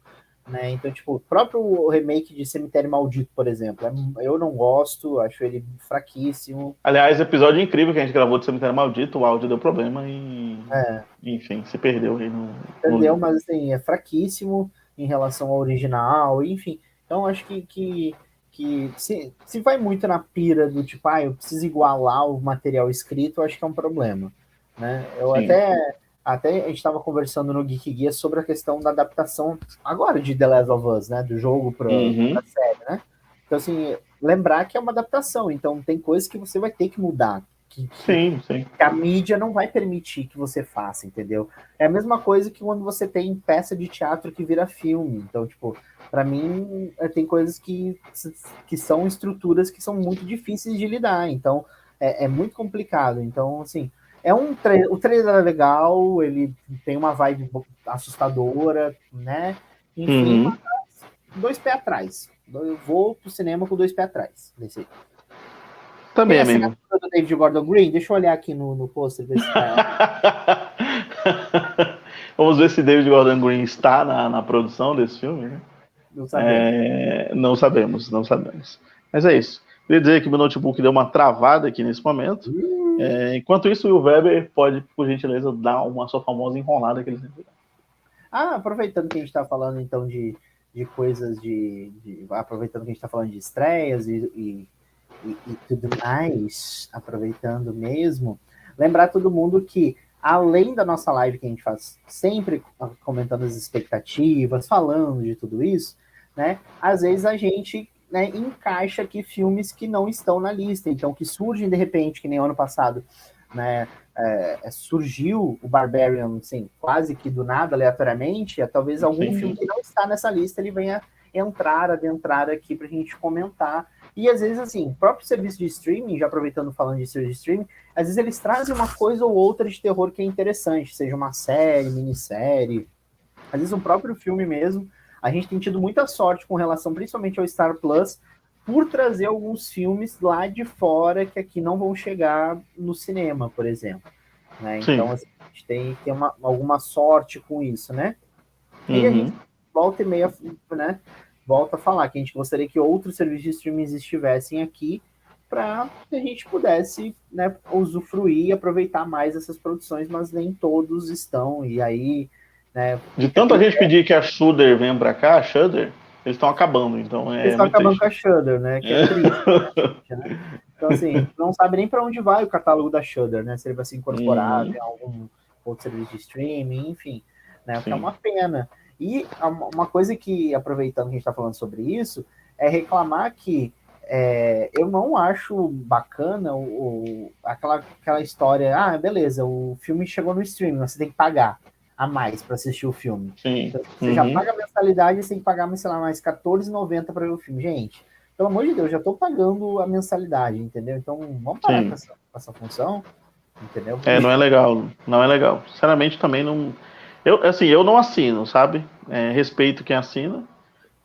Né? Então, tipo, o próprio remake de Cemitério Maldito, por exemplo, é, eu não gosto, acho ele fraquíssimo. Aliás, episódio incrível que a gente gravou de Cemitério Maldito, o áudio deu problema e. É. Enfim, se perdeu aí no. Perdeu, mas assim, é fraquíssimo em relação ao original, enfim. Então, acho que, que, que se, se vai muito na pira do tipo, ah, eu preciso igualar o material escrito, acho que é um problema. Né? Eu Sim. até até a gente estava conversando no Geek Guia sobre a questão da adaptação agora de The Last of Us, né? Do jogo para uhum. a série, né? Então, assim, lembrar que é uma adaptação, então tem coisas que você vai ter que mudar. Que, sim, sim. Que a mídia não vai permitir que você faça, entendeu? É a mesma coisa que quando você tem peça de teatro que vira filme. Então, tipo, para mim, é, tem coisas que, que são estruturas que são muito difíceis de lidar. Então, é, é muito complicado. Então, assim, é um tra o trailer é legal, ele tem uma vibe assustadora, né? Enfim, uhum. dois pés atrás. Eu vou pro cinema com dois pés atrás. Desse Também, tem amigo. do David Gordon Green? Deixa eu olhar aqui no, no pôster. Tá... [LAUGHS] Vamos ver se David Gordon Green está na, na produção desse filme, né? Não sabemos. É, não sabemos, não sabemos. Mas é isso. Queria dizer que meu notebook deu uma travada aqui nesse momento. Uhum. É, enquanto isso, o Weber pode, por gentileza, dar uma sua famosa enrolada que ele sempre dá. Ah, aproveitando que a gente está falando então de, de coisas de, de, Aproveitando que a gente está falando de estreias e, e, e, e tudo mais, aproveitando mesmo, lembrar todo mundo que além da nossa live que a gente faz sempre comentando as expectativas, falando de tudo isso, né? Às vezes a gente né, encaixa aqui filmes que não estão na lista, então que surgem de repente, que nem ano passado, né, é, é surgiu o Barbarian, assim, quase que do nada, aleatoriamente, é, talvez algum Sim. filme que não está nessa lista ele venha entrar, adentrar aqui para a gente comentar. E às vezes, assim, o próprio serviço de streaming, já aproveitando falando de serviço de streaming, às vezes eles trazem uma coisa ou outra de terror que é interessante, seja uma série, minissérie, às vezes um próprio filme mesmo, a gente tem tido muita sorte com relação principalmente ao Star Plus, por trazer alguns filmes lá de fora que aqui não vão chegar no cinema, por exemplo. Né? Então assim, a gente tem, tem uma, alguma sorte com isso, né? E uhum. a gente volta e meia, né? Volta a falar que a gente gostaria que outros serviços de streaming estivessem aqui para que a gente pudesse né, usufruir e aproveitar mais essas produções, mas nem todos estão. E aí né? De tanta gente pedir que a Shudder venha para cá, a Shudder, eles estão acabando, então é Eles estão acabando triste. com a Shudder, né? Que é, triste. né? Então, assim, não sabe nem para onde vai o catálogo da Shudder, né? Se ele vai ser incorporado em algum outro serviço de streaming, enfim, né? É uma pena. E uma coisa que, aproveitando que a gente está falando sobre isso, é reclamar que é, eu não acho bacana o, o, aquela, aquela história, ah, beleza, o filme chegou no streaming, você tem que pagar a mais para assistir o filme. Sim. Então, você uhum. já paga a mensalidade e você tem que pagar, sei lá, mais R$14,90 para ver o filme. Gente, pelo amor de Deus, já estou pagando a mensalidade, entendeu? Então, vamos parar com essa, com essa, função, entendeu? É, não é legal, não é legal. Sinceramente, também não... Eu, assim, eu não assino, sabe? É, respeito quem assina,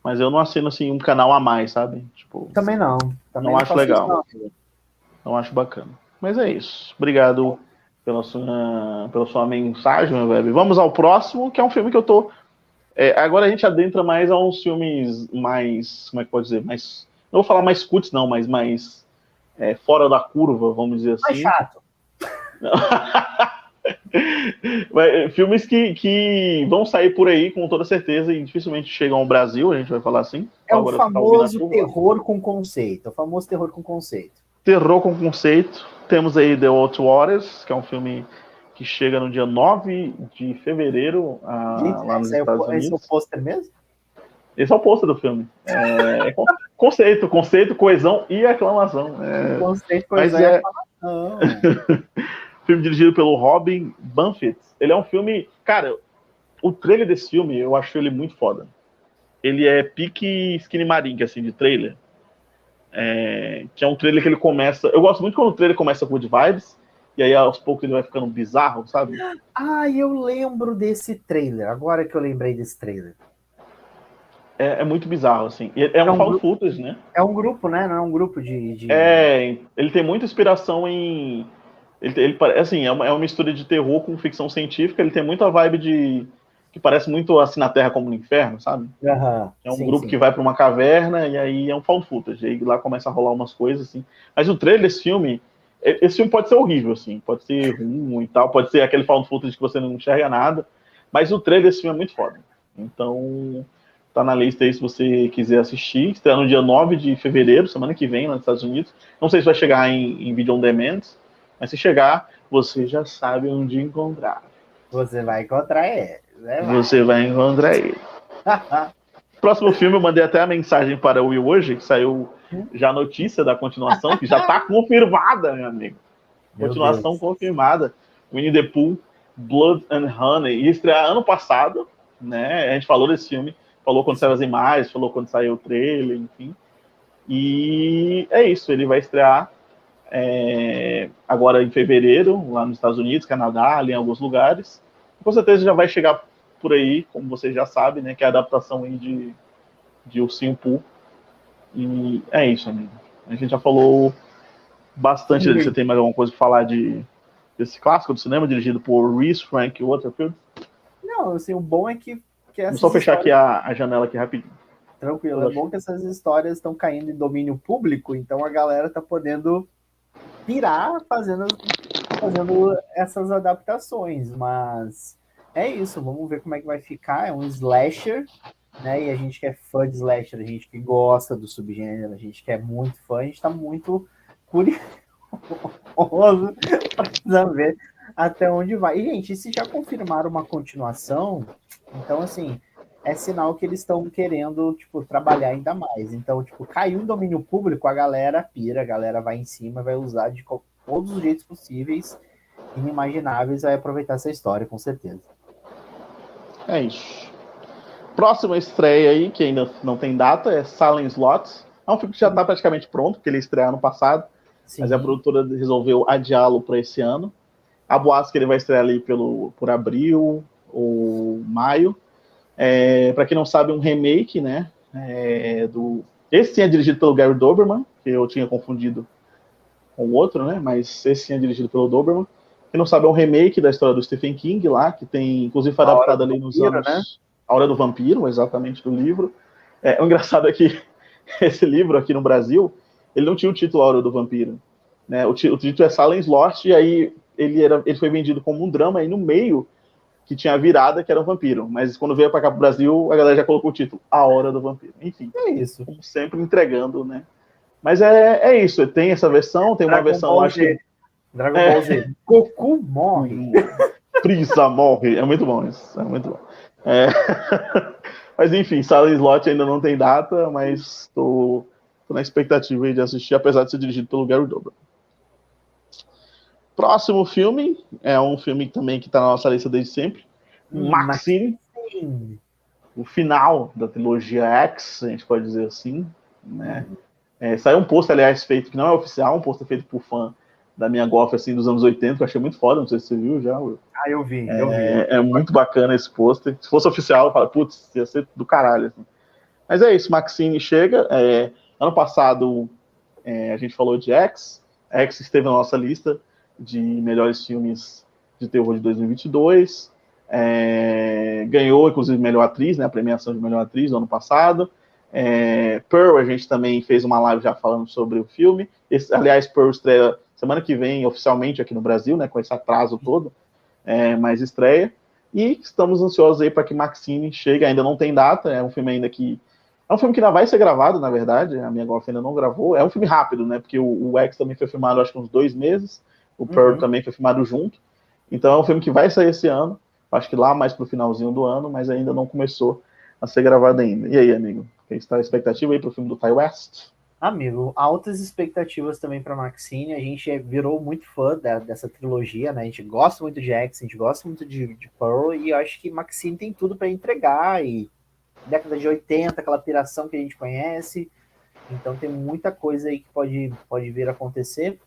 mas eu não assino, assim, um canal a mais, sabe? Tipo, também não. Também não, não acho legal. Não. não acho bacana. Mas é isso. Obrigado pela sua, pela sua mensagem, meu velho. Vamos ao próximo, que é um filme que eu tô. É, agora a gente adentra mais a uns filmes mais. Como é que pode dizer? Mais. Não vou falar mais cuts, não, mas mais é, fora da curva, vamos dizer assim. Mais chato. [LAUGHS] filmes que, que vão sair por aí com toda certeza e dificilmente chegam ao Brasil, a gente vai falar assim. É o tá famoso tá terror com conceito. O famoso terror com conceito. Terror com conceito. Temos aí The Old Waters, que é um filme que chega no dia 9 de fevereiro a, Gente, lá nos é Estados o, Unidos. Esse é o pôster mesmo? Esse é o pôster do filme. É, é [LAUGHS] conceito, conceito, coesão e aclamação. É, conceito, coesão e é... aclamação. [LAUGHS] filme dirigido pelo Robin Banfitt. Ele é um filme. Cara, o trailer desse filme eu acho ele muito foda. Ele é pique Skinny Marink, assim, de trailer. É, que é um trailer que ele começa. Eu gosto muito quando o trailer começa com good vibes, e aí aos poucos ele vai ficando bizarro, sabe? Ah, eu lembro desse trailer, agora que eu lembrei desse trailer. É, é muito bizarro, assim. É, é um, um found footage, né? É um grupo, né? Não é um grupo de, de... É, ele tem muita inspiração em. Ele, ele assim, é uma, é uma mistura de terror com ficção científica, ele tem muita vibe de que parece muito assim na Terra como no Inferno, sabe? Uhum, é um sim, grupo sim. que vai para uma caverna e aí é um found footage, aí lá começa a rolar umas coisas assim. Mas o trailer desse filme, esse filme pode ser horrível assim, pode ser ruim e tal, pode ser aquele found footage que você não enxerga nada, mas o trailer desse filme é muito foda. Então, tá na lista aí se você quiser assistir. Estreia no dia 9 de fevereiro, semana que vem, lá nos Estados Unidos. Não sei se vai chegar em, em video on demand, mas se chegar, você já sabe onde encontrar. Você vai encontrar ele. Né? Você vai encontrar ele. [LAUGHS] Próximo filme, eu mandei até a mensagem para o Will hoje, que saiu já a notícia da continuação, que já está [LAUGHS] confirmada, meu amigo. Meu continuação Deus. confirmada. Winnie the Pooh, Blood and Honey. E estrear ano passado, né? A gente falou desse filme, falou quando saiu as imagens, falou quando saiu o trailer, enfim. E é isso, ele vai estrear é, agora em fevereiro, lá nos Estados Unidos, Canadá, ali em alguns lugares. Com certeza já vai chegar por aí, como vocês já sabem, né? Que é a adaptação aí de, de Ursinho Poo. E é isso, amigo. A gente já falou bastante dele. Você tem mais alguma coisa para falar de, desse clássico do cinema, dirigido por Reese Frank Waterfield? Não, assim, o bom é que. que Vamos só fechar aqui a, a janela aqui rapidinho. Tranquilo, é bom que essas histórias estão caindo em domínio público, então a galera tá podendo pirar fazendo, fazendo essas adaptações, mas é isso, vamos ver como é que vai ficar. É um slasher, né? E a gente que é fã de slasher, a gente que gosta do subgênero, a gente que é muito fã, a gente tá muito curioso [LAUGHS] para ver até onde vai. E, gente, se já confirmaram uma continuação, então, assim, é sinal que eles estão querendo, tipo, trabalhar ainda mais. Então, tipo, caiu em domínio público, a galera pira, a galera vai em cima, vai usar de todos os jeitos possíveis, inimagináveis, vai aproveitar essa história, com certeza. É isso. Próxima estreia aí, que ainda não tem data, é Silent Slots. É um filme que já está praticamente pronto, porque ele estreou ano passado, Sim. mas a produtora resolveu adiá-lo para esse ano. A boas que ele vai estrear ali pelo, por abril ou maio. É, para quem não sabe, um remake, né? É, do... Esse sim é dirigido pelo Gary Doberman, que eu tinha confundido com o outro, né? Mas esse sim é dirigido pelo Doberman. Quem não sabe, é um remake da história do Stephen King lá, que tem, inclusive, foi adaptado ali nos vampiro, anos. Né? A Hora do Vampiro, exatamente, do livro. É, o engraçado é que [LAUGHS] esse livro aqui no Brasil, ele não tinha o título A Hora do Vampiro. Né? O, o título é Silence Lost, e aí ele, era, ele foi vendido como um drama, e no meio que tinha a virada, que era um vampiro. Mas quando veio para cá pro Brasil, a galera já colocou o título, A Hora do Vampiro. Enfim, é isso. Como sempre entregando, né? Mas é, é isso, tem essa versão, tem Dragon uma versão, acho que... Dragon é... Ball Z. Goku morre. Prisa morre. É muito bom isso. É muito bom. É... [LAUGHS] mas enfim, Silent Slot ainda não tem data, mas estou na expectativa de assistir, apesar de ser dirigido pelo Gary Dober. Próximo filme é um filme também que está na nossa lista desde sempre. Hum, Maxine. Maxine. O final da trilogia X, a gente pode dizer assim. Né? É, saiu um post, aliás, feito que não é oficial, um post feito por fã da minha golf assim dos anos 80, que eu achei muito foda, não sei se você viu já. Ah, eu vi, é, eu vi. É muito bacana esse pôster. Se fosse oficial, eu falo, putz, ia ser do caralho. Assim. Mas é isso, Maxine chega. É, ano passado é, a gente falou de X. X esteve na nossa lista de melhores filmes de terror de 2022. É, ganhou, inclusive, melhor atriz, né? A premiação de melhor atriz no ano passado. É, Pearl, a gente também fez uma live já falando sobre o filme. Esse, aliás, Pearl estreia semana que vem, oficialmente, aqui no Brasil, né? Com esse atraso todo. é, mais estreia. E estamos ansiosos aí para que Maxine chegue, ainda não tem data, é um filme ainda que. É um filme que ainda vai ser gravado, na verdade, a minha golfe ainda não gravou. É um filme rápido, né? Porque o, o X também foi filmado, acho que uns dois meses, o Pearl uhum. também foi filmado junto. Então é um filme que vai sair esse ano, acho que lá mais pro finalzinho do ano, mas ainda não começou a ser gravado ainda. E aí, amigo? Quem está a expectativa aí pro filme do Ty West? Amigo, altas expectativas também para Maxine. A gente virou muito fã da, dessa trilogia, né? A gente gosta muito de X, a gente gosta muito de, de Pearl, e eu acho que Maxine tem tudo para entregar. E década de 80, aquela piração que a gente conhece. Então tem muita coisa aí que pode, pode vir a acontecer.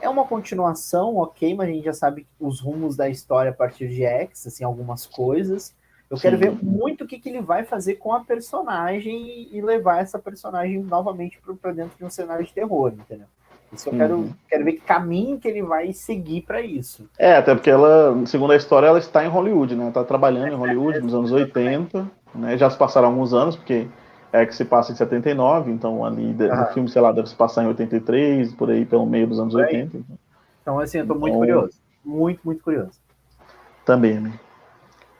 É uma continuação, ok, mas a gente já sabe os rumos da história a partir de X, assim, algumas coisas. Eu Sim. quero ver muito o que, que ele vai fazer com a personagem e levar essa personagem novamente para dentro de um cenário de terror, entendeu? Isso eu quero, uhum. quero ver que caminho que ele vai seguir para isso. É, até porque ela, segundo a história, ela está em Hollywood, né? Está trabalhando é, em Hollywood é, nos anos 80, né? Já se passaram alguns anos, porque é que se passa em 79, então ali ah. no filme, sei lá, deve se passar em 83, por aí, pelo meio dos anos 80. Então, então assim, eu tô muito então, curioso. Muito, muito curioso. Também, né?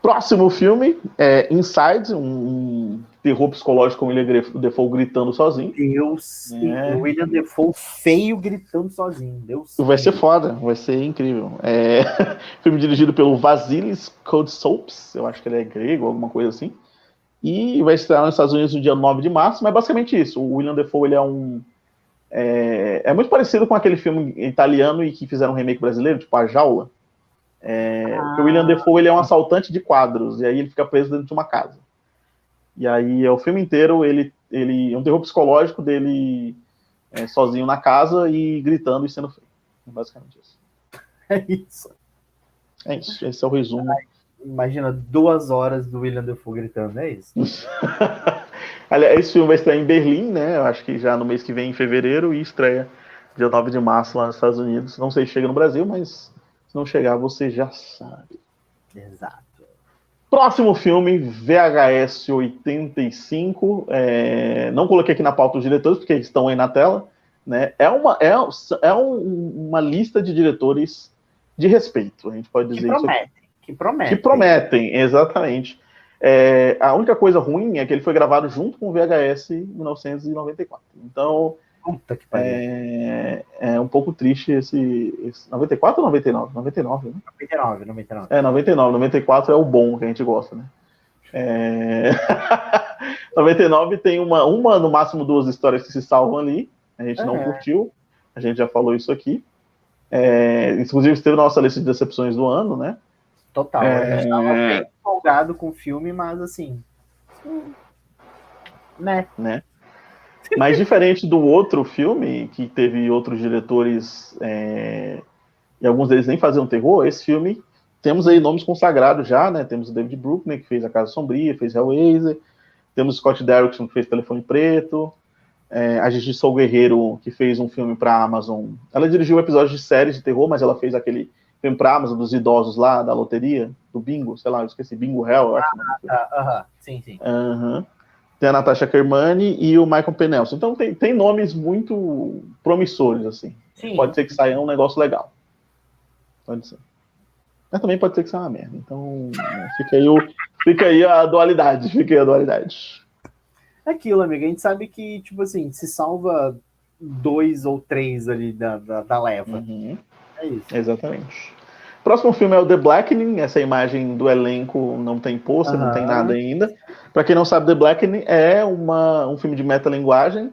Próximo filme é Inside, um terror psicológico com William Defoe gritando sozinho. Deus, é. William Defoe feio gritando sozinho. Deus. Vai ser foda, vai ser incrível. É... [LAUGHS] filme dirigido pelo Vasilis Kodsops, eu acho que ele é grego, alguma coisa assim. E vai estrear nos Estados Unidos no dia 9 de março, mas basicamente isso. O William Defoe ele é um. É, é muito parecido com aquele filme italiano e que fizeram um remake brasileiro, tipo A Jaula. É, ah. O William Defoe ele é um assaltante de quadros, e aí ele fica preso dentro de uma casa. E aí é o filme inteiro, ele, ele é um terror psicológico dele é, sozinho na casa e gritando e sendo feio. É basicamente isso. É isso. É isso, esse é o resumo. Imagina duas horas do William Defoe gritando, é isso? [LAUGHS] Aliás, esse filme vai estrear em Berlim, né? Eu acho que já no mês que vem, em fevereiro, e estreia dia 9 de março lá nos Estados Unidos. Não sei se chega no Brasil, mas se não chegar, você já sabe. Exato. Próximo filme, VHS 85. É... Não coloquei aqui na pauta os diretores, porque eles estão aí na tela. Né? É, uma, é, é um, uma lista de diretores de respeito, a gente pode dizer que prometem, isso. Que prometem. Que prometem, exatamente. É, a única coisa ruim é que ele foi gravado junto com o VHS em 1994. Então, Puta que pariu. É, é um pouco triste esse, esse. 94 ou 99? 99, né? 99, 99. É, 99. 94 é o bom que a gente gosta, né? É... [LAUGHS] 99 tem uma, uma, no máximo duas histórias que se salvam ali. A gente não curtiu. A gente já falou isso aqui. É, inclusive, esteve na nossa lista de decepções do ano, né? Total. É... Eu estava bem empolgado com o filme, mas assim. Né? Né? Mas diferente do outro filme, que teve outros diretores, é, e alguns deles nem faziam terror, esse filme temos aí nomes consagrados já, né? Temos o David Bruckner, que fez A Casa Sombria, fez Hellraiser, temos o Scott Derrickson, que fez Telefone Preto, é, a Gigi Sou Guerreiro, que fez um filme para a Amazon. Ela dirigiu episódios de séries de terror, mas ela fez aquele filme para a Amazon dos idosos lá, da loteria, do Bingo, sei lá, eu esqueci, Bingo Hell, eu acho. Ah, tá, aham, sim, sim. Aham tem a Natasha Kermani e o Michael Penelson. Então tem, tem nomes muito promissores, assim. Sim. Pode ser que saia um negócio legal. Pode ser. Mas também pode ser que saia uma merda. Então fica aí, o, fica aí a dualidade. Fica aí a dualidade. É aquilo, amigo. A gente sabe que, tipo assim, se salva dois ou três ali da, da, da leva. Uhum. É isso. Exatamente. Próximo filme é o The Blackening. Essa imagem do elenco não tem pôster, uhum. não tem nada ainda. Para quem não sabe, The Blackening é uma, um filme de metalinguagem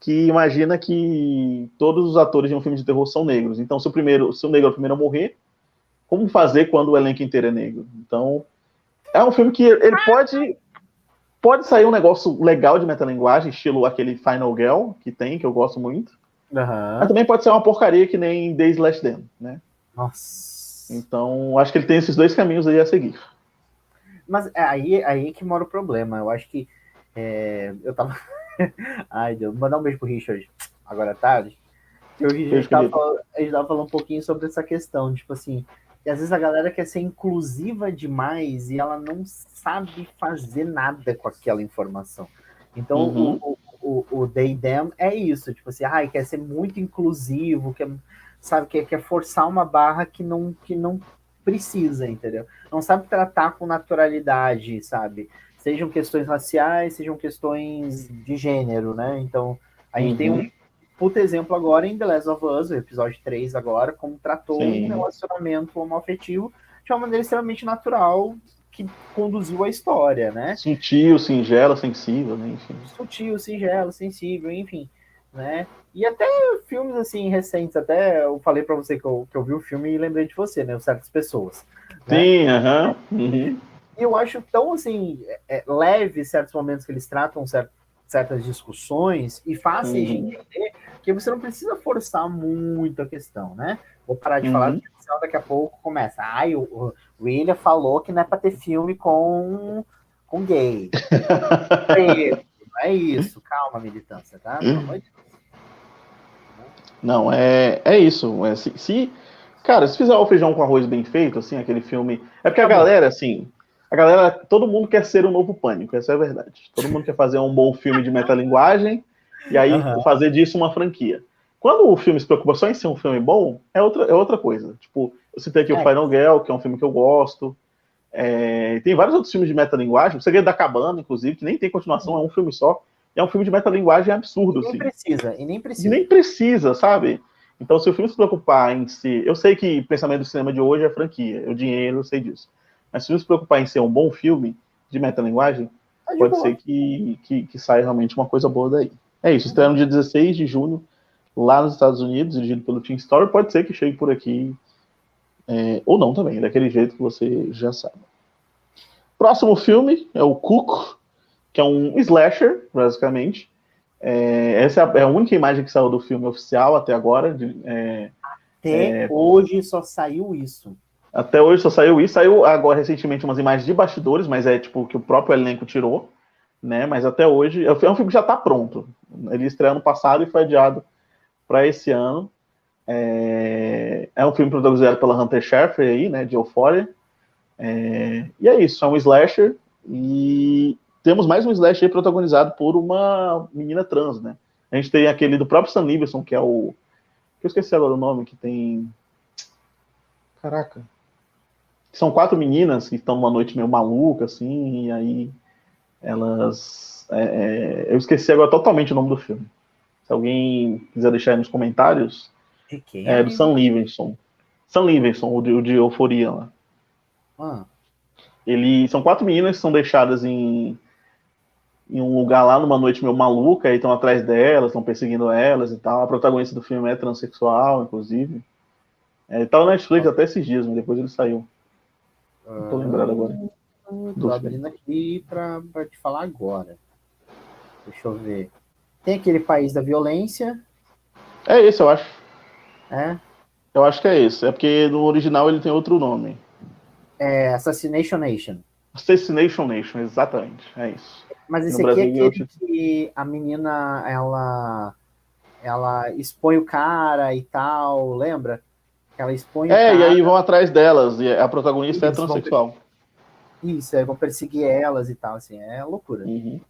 que imagina que todos os atores de um filme de terror são negros. Então, se o primeiro, se o negro é o primeiro a morrer, como fazer quando o elenco inteiro é negro? Então, é um filme que ele pode pode sair um negócio legal de metalinguagem, estilo aquele Final Girl que tem, que eu gosto muito. Uhum. Mas também pode ser uma porcaria que nem Days Last Den, né? Nossa. Então, acho que ele tem esses dois caminhos aí a seguir. Mas é aí, aí que mora o problema. Eu acho que é, eu tava. [LAUGHS] Ai, Deus, vou mandar um beijo pro Richard agora à tarde. Que hoje a gente, tava falando, a gente tava falando um pouquinho sobre essa questão, tipo assim, que às vezes a galera quer ser inclusiva demais e ela não sabe fazer nada com aquela informação. Então, uhum. o, o, o They Them é isso, tipo assim, ai, quer ser muito inclusivo, quer sabe, que quer forçar uma barra que não, que não precisa, entendeu? Não sabe tratar com naturalidade, sabe? Sejam questões raciais, sejam questões de gênero, né? Então, a gente uhum. tem um puto exemplo agora em The Last of Us, o episódio 3 agora, como tratou Sim. um relacionamento homoafetivo de uma maneira extremamente natural, que conduziu a história, né? Sutil, singelo, sensível, né? Enfim. Sutil, singelo, sensível, enfim, né? E até filmes assim recentes, até eu falei para você que eu, que eu vi o filme e lembrei de você, né? Certas pessoas. Né? Sim, aham. Uh -huh. uhum. E eu acho tão assim é, é, leve certos momentos que eles tratam certo, certas discussões e fáceis uhum. de entender que você não precisa forçar muito a questão, né? Vou parar de uhum. falar daqui a pouco começa. Ai, o, o William falou que não é para ter filme com, com gay. [LAUGHS] não é isso. Calma, militância, tá? Pelo Não, é, é isso. É, se, se, cara, se fizer o feijão com arroz bem feito, assim, aquele filme. É porque a galera, assim, a galera, todo mundo quer ser o um novo pânico, essa é a verdade. Todo mundo quer fazer um bom filme de metalinguagem e aí uhum. fazer disso uma franquia. Quando o filme se preocupa só em ser um filme bom, é outra, é outra coisa. Tipo, eu citei aqui é. o Final Girl, que é um filme que eu gosto. É, tem vários outros filmes de metalinguagem. O Segredo da Cabana, inclusive, que nem tem continuação, é um filme só. É um filme de metalinguagem absurdo. E nem assim. precisa, e nem precisa. E nem precisa, sabe? Então, se o filme se preocupar em si. Eu sei que o pensamento do cinema de hoje é franquia, é o dinheiro, eu sei disso. Mas se o filme se preocupar em ser um bom filme de metalinguagem, é pode boa. ser que, que, que saia realmente uma coisa boa daí. É isso, estreia no dia 16 de junho lá nos Estados Unidos, dirigido pelo Team Story, pode ser que chegue por aqui, é, ou não também, daquele jeito que você já sabe. Próximo filme é o Cuco, que é um slasher, basicamente. É, essa é a, única imagem que saiu do filme oficial até agora. De, é, até é, hoje só saiu isso. Até hoje só saiu isso. Saiu agora recentemente umas imagens de bastidores, mas é tipo que o próprio elenco tirou, né? Mas até hoje é um filme que já está pronto. Ele estreou ano passado e foi adiado para esse ano. É, é, um filme protagonizado pela Hunter Schafer aí, né, de Euphoria. É, e é isso, é um slasher e temos mais um slasher protagonizado por uma menina trans, né? A gente tem aquele do próprio Sam Livingston, que é o... eu esqueci agora o nome, que tem... Caraca. São quatro meninas que estão numa noite meio maluca, assim, e aí elas... É, é eu esqueci agora totalmente o nome do filme. Se alguém quiser deixar aí nos comentários. De quem? É do Sam Livingston. Sam Livingston, o de, o de Euforia lá. Ah. Ele, são quatro meninas que são deixadas em, em um lugar lá numa noite meio maluca, e estão atrás delas, estão perseguindo elas e tal. A protagonista do filme é transexual, inclusive. É, ele tava na Netflix ah. até esses dias, mas depois ele saiu. Não tô lembrado agora. Ah, tô abrindo aqui pra, pra te falar agora. Deixa eu ver. Tem aquele país da violência. É esse, eu acho. É? Eu acho que é esse. É porque no original ele tem outro nome. É Assassination Nation. Assassination Nation, exatamente. É isso. Mas esse no aqui Brasil, é aquele que a menina, ela ela expõe o cara e tal, lembra? Ela expõe É, e aí vão atrás delas, e a protagonista é transexual. Isso, aí vão perseguir elas e tal, assim, é loucura. Uhum.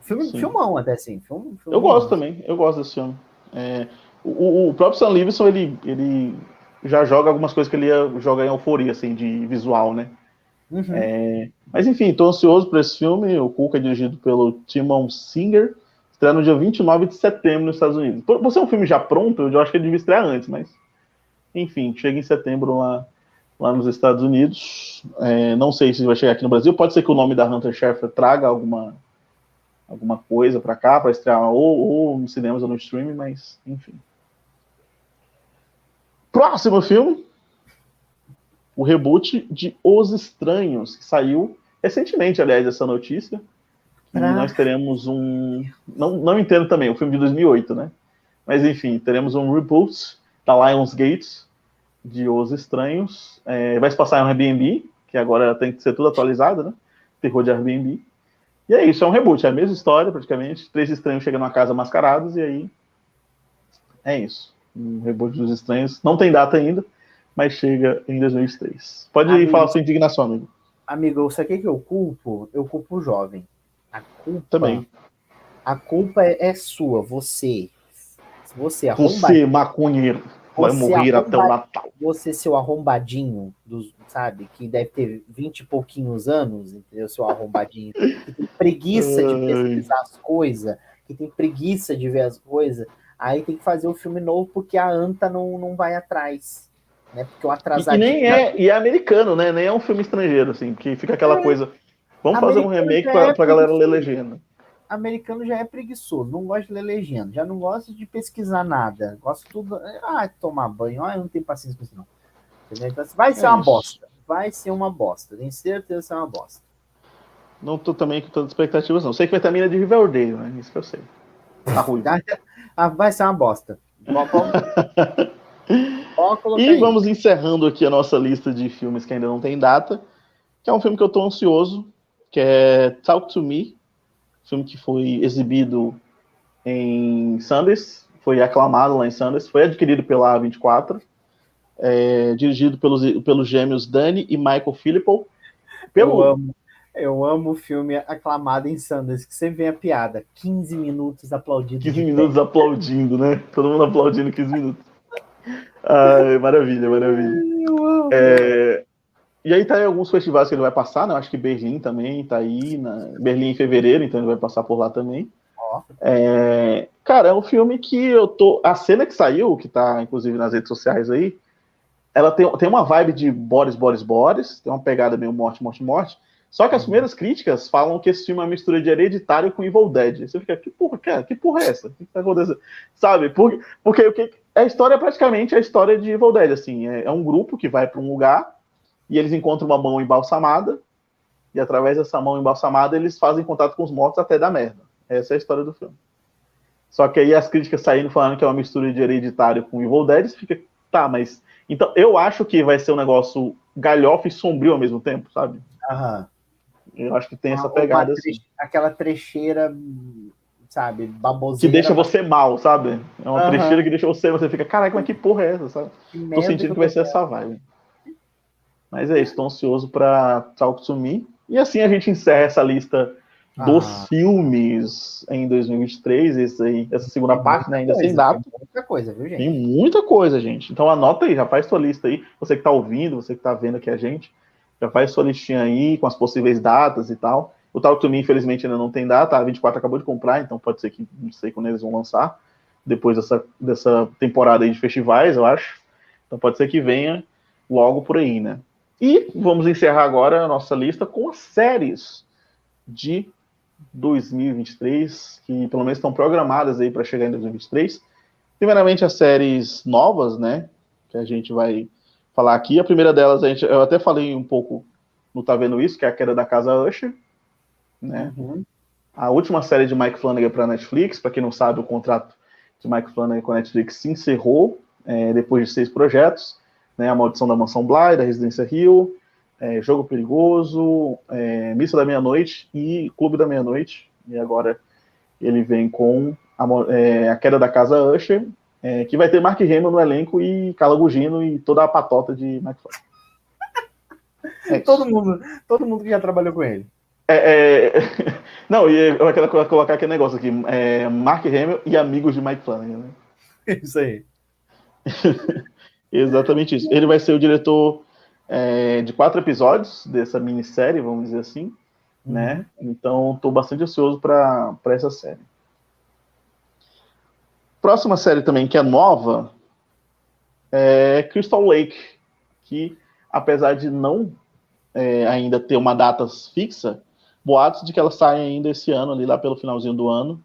Filme, filmão até, assim. Filme, eu gosto também, eu gosto desse filme. É, o, o, próprio Sam Livingston, ele, ele já joga algumas coisas que ele ia jogar em euforia, assim, de visual, né? Uhum. É, mas enfim, estou ansioso para esse filme. O Cuca é dirigido pelo Timon Singer, estreia no dia 29 de setembro nos Estados Unidos. Por, por ser um filme já pronto, eu acho que ele devia estrear antes, mas enfim, chega em setembro lá, lá nos Estados Unidos. É, não sei se vai chegar aqui no Brasil. Pode ser que o nome da Hunter Schafer traga alguma alguma coisa para cá, para estrear ou, ou nos cinemas ou no streaming, mas enfim. Próximo filme, o reboot de Os Estranhos, que saiu recentemente, aliás, essa notícia. Ah. Nós teremos um. Não, não entendo também, o filme de 2008, né? Mas enfim, teremos um reboot da Lionsgate de Os Estranhos. É, vai se passar em um Airbnb, que agora tem que ser tudo atualizado, né? Terror de Airbnb. E é isso, é um reboot, é a mesma história, praticamente. Três estranhos chegam numa casa mascarados, e aí. É isso. Um reboot dos estranhos. Não tem data ainda, mas chega em 2003. Pode amigo, falar sua indignação, amigo. Amigo, sabe o que eu culpo? Eu culpo o jovem. A culpa. Também. A culpa é, é sua, você. Você, arromba... Você, maconheiro. vai morrer até o Natal. Você, seu arrombadinho, dos, sabe, que deve ter vinte e pouquinhos anos, entendeu? Seu arrombadinho, que tem preguiça de [LAUGHS] pesquisar as coisas, que tem preguiça de ver as coisas, aí tem que fazer o um filme novo porque a Anta não, não vai atrás. Né? Porque o atrasadinho. E, nem é, e é americano, né? Nem é um filme estrangeiro, assim, porque fica aquela é, coisa. Vamos fazer um remake pra, é pra galera ler legenda americano já é preguiçoso, não gosta de ler legenda, já não gosta de pesquisar nada, gosta tudo. Ah, tomar banho, ah, eu não tenho paciência com isso, não. Então, assim, vai ser é uma isso. bosta. Vai ser uma bosta. Tenho certeza que ser uma bosta. Não tô também com tantas expectativas, não. Sei que vai ter a mina de Riverdale, né? Isso que eu sei. Tá ruim. [LAUGHS] ah, vai ser uma bosta. [LAUGHS] e aí. vamos encerrando aqui a nossa lista de filmes que ainda não tem data, que é um filme que eu tô ansioso, que é Talk to Me, filme que foi exibido em Sundance, foi aclamado lá em Sundance, foi adquirido pela A24, é, dirigido pelos, pelos gêmeos Dani e Michael Philippou. Pelo... Eu amo, eu amo o filme aclamado em Sundance, que sempre vem a piada, 15 minutos aplaudindo. 15 minutos aplaudindo, né? Todo mundo aplaudindo 15 minutos. Ai, maravilha, maravilha. É, e aí tá em alguns festivais que ele vai passar, né? Eu acho que Berlim também tá aí, na Berlim em fevereiro, então ele vai passar por lá também. É... Cara, é um filme que eu tô. A cena que saiu, que tá inclusive nas redes sociais aí, ela tem, tem uma vibe de Boris, Boris, Boris, tem uma pegada meio morte, morte, morte. Só que as uhum. primeiras críticas falam que esse filme é uma mistura de hereditário com Evil Dead. Você fica, que porra, cara, que porra é essa? O que tá acontecendo? Sabe? Porque, porque o que. A história é praticamente a história de Evil Dead, assim. É, é um grupo que vai para um lugar e eles encontram uma mão embalsamada, e através dessa mão embalsamada eles fazem contato com os mortos até dar merda. Essa é a história do filme. Só que aí as críticas saindo falando que é uma mistura de hereditário com Evil Dead, você fica, tá, mas. Então, eu acho que vai ser um negócio galhofa e sombrio ao mesmo tempo, sabe? Aham. Eu acho que tem essa pegada assim. Aquela trecheira, sabe, baboseira. Que deixa você mal, sabe? É uma trecheira que deixa você, você fica, caraca, mas que porra é essa, sabe? Tô sentindo que vai ser essa vibe. Mas é isso, estou ansioso para Talk to Me. E assim a gente encerra essa lista dos ah. filmes em 2023, esse aí, essa segunda tem parte, né, ainda coisa, sem data. Tem muita coisa, viu, gente? Tem muita coisa, gente. Então anota aí, já faz sua lista aí. Você que está ouvindo, você que está vendo aqui a gente, já faz sua listinha aí com as possíveis datas e tal. O Talk to Me, infelizmente, ainda não tem data. A 24 acabou de comprar, então pode ser que não sei quando eles vão lançar. Depois dessa, dessa temporada de festivais, eu acho. Então pode ser que venha logo por aí, né? E vamos encerrar agora a nossa lista com as séries de 2023, que pelo menos estão programadas aí para chegar em 2023. Primeiramente, as séries novas, né? Que a gente vai falar aqui. A primeira delas, a gente, eu até falei um pouco no Tá Vendo Isso, que é a queda da Casa Usher, né? Uhum. A última série de Mike Flanagan para Netflix, para quem não sabe, o contrato de Mike Flanagan com a Netflix se encerrou é, depois de seis projetos né, A Maldição da Mansão Bly, da Residência Rio, é, Jogo Perigoso, é, Missa da Meia-Noite e Clube da Meia-Noite. E agora ele vem com a, é, a Queda da Casa Usher, é, que vai ter Mark Hamill no elenco e Carla Gugino e toda a patota de McFly. [LAUGHS] É todo mundo, todo mundo que já trabalhou com ele. É, é... [LAUGHS] Não, e eu quero colocar aquele negócio aqui: é, Mark Hamill e amigos de Mike Flanagan, né? [LAUGHS] Isso aí. [LAUGHS] Exatamente isso. Ele vai ser o diretor é, de quatro episódios dessa minissérie, vamos dizer assim, uhum. né? Então, estou bastante ansioso para essa série. Próxima série também que é nova é Crystal Lake, que apesar de não é, ainda ter uma data fixa, boatos de que ela sai ainda esse ano, ali lá pelo finalzinho do ano,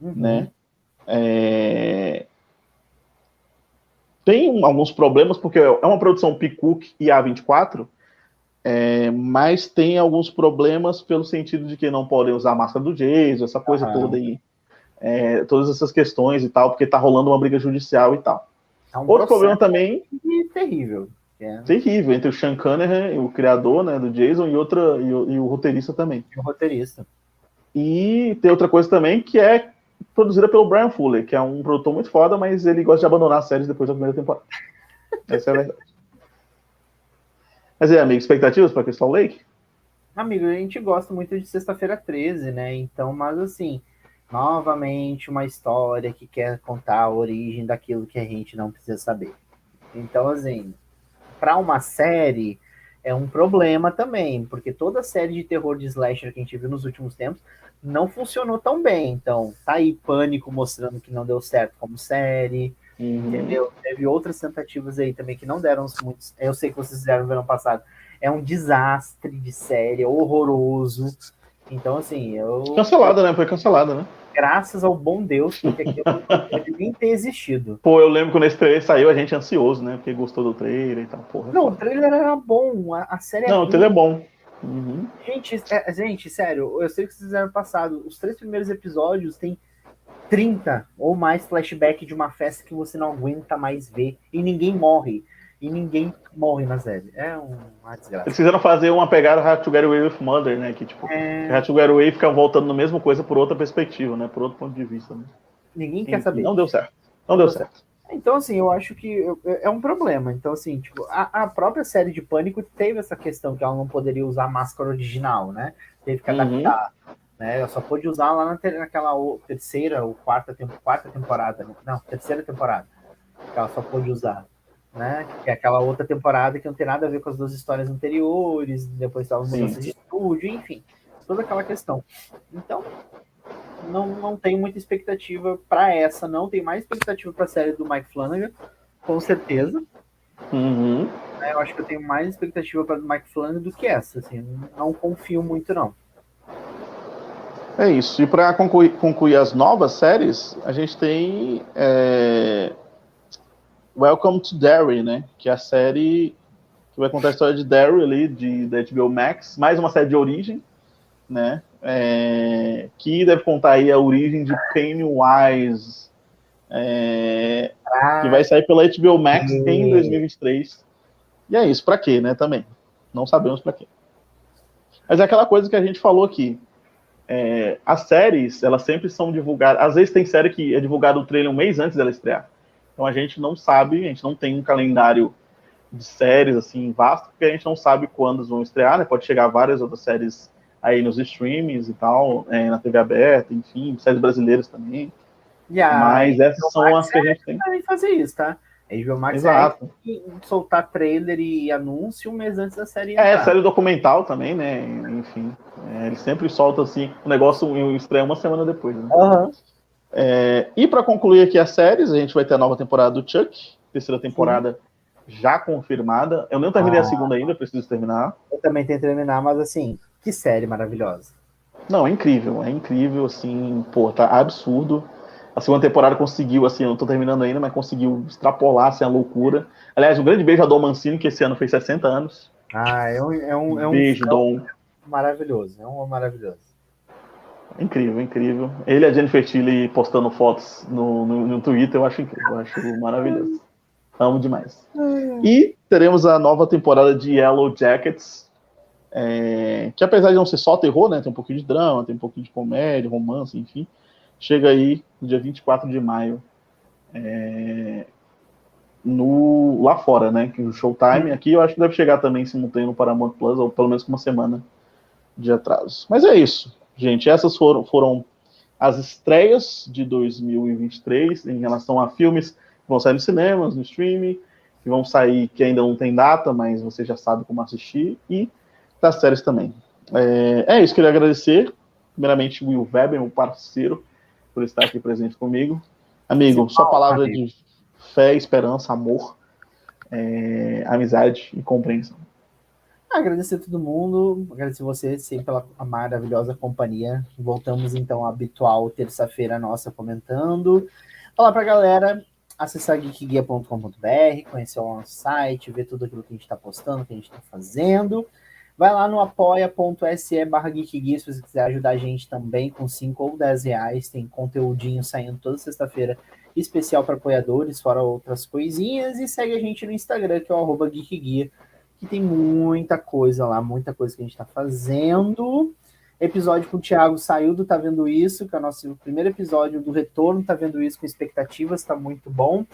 uhum. né? É, tem alguns problemas, porque é uma produção Picook e A24, é, mas tem alguns problemas pelo sentido de que não podem usar a máscara do Jason, essa coisa ah, toda aí. É, todas essas questões e tal, porque tá rolando uma briga judicial e tal. É um Outro problema também. Terrível. É. Terrível, entre o Sean Cunningham, o criador né, do Jason, e, outra, e o, e o roteirista também. E o roteirista. E tem outra coisa também que é produzida pelo Brian Fuller, que é um produtor muito foda, mas ele gosta de abandonar as séries depois da primeira temporada. [LAUGHS] Essa é a verdade. Mas é, amigo, expectativas para Crystal Lake? Amigo, a gente gosta muito de Sexta-feira 13, né? Então, mas assim, novamente uma história que quer contar a origem daquilo que a gente não precisa saber. Então, assim, para uma série é um problema também, porque toda série de terror de slasher que a gente viu nos últimos tempos não funcionou tão bem. Então, tá aí Pânico mostrando que não deu certo como série, uhum. entendeu? Teve outras tentativas aí também que não deram muitos. Eu sei que vocês fizeram no ano passado. É um desastre de série, é horroroso. Então, assim, eu. Cancelada, né? Foi cancelada, né? Graças ao bom Deus, porque aquilo não nem ter existido. Pô, eu lembro quando esse trailer saiu, a gente ansioso, né? Porque gostou do trailer e tal. Porra, não, o trailer era bom, a, a série Não, é o trailer é bom. Uhum. Gente, é, gente, sério, eu sei que vocês fizeram passado. Os três primeiros episódios tem 30 ou mais flashback de uma festa que você não aguenta mais ver e ninguém morre. E ninguém morre na série. É uma desgraça. Eles quiseram fazer uma pegada How to Get Away with Mother, né? Que tipo, é... How to Get Away fica voltando na mesma coisa por outra perspectiva, né? Por outro ponto de vista. Né? Ninguém quer saber. Não deu certo. Não, não deu certo. certo. Então, assim, eu acho que é um problema. Então, assim, tipo, a, a, própria série de Pânico teve essa questão que ela não poderia usar a máscara original, né? Teve que uhum. adaptar. Uhum. Né? Ela só pôde usar lá na, naquela terceira ou quarta, quarta temporada. Né? Não, terceira temporada. Que ela só pôde usar. Né? Que é aquela outra temporada que não tem nada a ver com as duas histórias anteriores, depois estava mudança de estúdio, enfim. Toda aquela questão. Então, não, não tenho muita expectativa para essa, não. Tenho mais expectativa para a série do Mike Flanagan, com certeza. Uhum. É, eu acho que eu tenho mais expectativa para o Mike Flanagan do que essa. Assim, não confio muito, não. É isso. E para concluir, concluir, as novas séries, a gente tem é... Welcome to Derry, né? Que é a série que vai contar a história de Derry ali, de, da HBO Max. Mais uma série de origem, né? é, que deve contar aí a origem de Pennywise, é, ah, que vai sair pela HBO Max sim. em 2023. E é isso, para quê, né? Também. Não sabemos para quê. Mas é aquela coisa que a gente falou aqui. É, as séries, elas sempre são divulgadas. Às vezes tem série que é divulgada o trailer um mês antes dela estrear. Então a gente não sabe, a gente não tem um calendário de séries assim vasto, porque a gente não sabe quando vão estrear, né? Pode chegar várias outras séries aí nos streamings e tal, é, na TV aberta, enfim, séries brasileiras também. Yeah, Mas essas são as que a gente tem. Também fazer isso, tá? A HBO Max Exato. É soltar trailer e anúncio um mês antes da série. É, série documental também, né? Enfim. É, ele sempre solta assim, o negócio estreia uma semana depois. Né? Uhum. É, e para concluir aqui as séries, a gente vai ter a nova temporada do Chuck, terceira temporada Sim. já confirmada. Eu não terminei ah. a segunda ainda, preciso terminar. Eu também tenho que terminar, mas assim, que série maravilhosa. Não, é incrível, é incrível, assim, pô, tá absurdo. A segunda temporada conseguiu, assim, eu não tô terminando ainda, mas conseguiu extrapolar, assim, a loucura. Aliás, um grande beijo a Dom Mancini, que esse ano fez 60 anos. Ah, é um... É um, é um beijo, Dom. Maravilhoso, é um maravilhoso. Incrível, incrível. Ele e a Jennifer Tilly postando fotos no, no, no Twitter, eu acho incrível, eu acho maravilhoso. Amo demais. E teremos a nova temporada de Yellow Jackets, é, que apesar de não ser só terror, né, tem um pouquinho de drama, tem um pouquinho de comédia, romance, enfim, chega aí no dia 24 de maio é, no, lá fora, né, que o Showtime, aqui eu acho que deve chegar também simultâneo no Paramount Plus, ou pelo menos com uma semana de atraso. Mas é isso, gente, essas foram, foram as estreias de 2023 em relação a filmes que vão sair nos cinemas, no streaming, que vão sair, que ainda não tem data, mas você já sabe como assistir, e das séries também. É, é isso, queria agradecer, primeiramente, o Will Weber, meu parceiro, por estar aqui presente comigo. Amigo, Sim, sua palavra amigo. de fé, esperança, amor, é, amizade e compreensão. Agradecer a todo mundo, agradecer você sempre pela maravilhosa companhia. Voltamos então à habitual terça-feira nossa comentando. Falar pra galera acessar geekguia.com.br, conhecer o nosso site, ver tudo aquilo que a gente está postando, que a gente está fazendo. Vai lá no apoia.se barra geekguia se você quiser ajudar a gente também com 5 ou 10 reais. Tem conteúdinho saindo toda sexta-feira especial para apoiadores, fora outras coisinhas. E segue a gente no Instagram, que é o arroba geekguia, que tem muita coisa lá, muita coisa que a gente está fazendo. Episódio com o Thiago saiu do Tá Vendo Isso, que é o nosso primeiro episódio do retorno, Tá Vendo Isso com expectativas, está muito bom.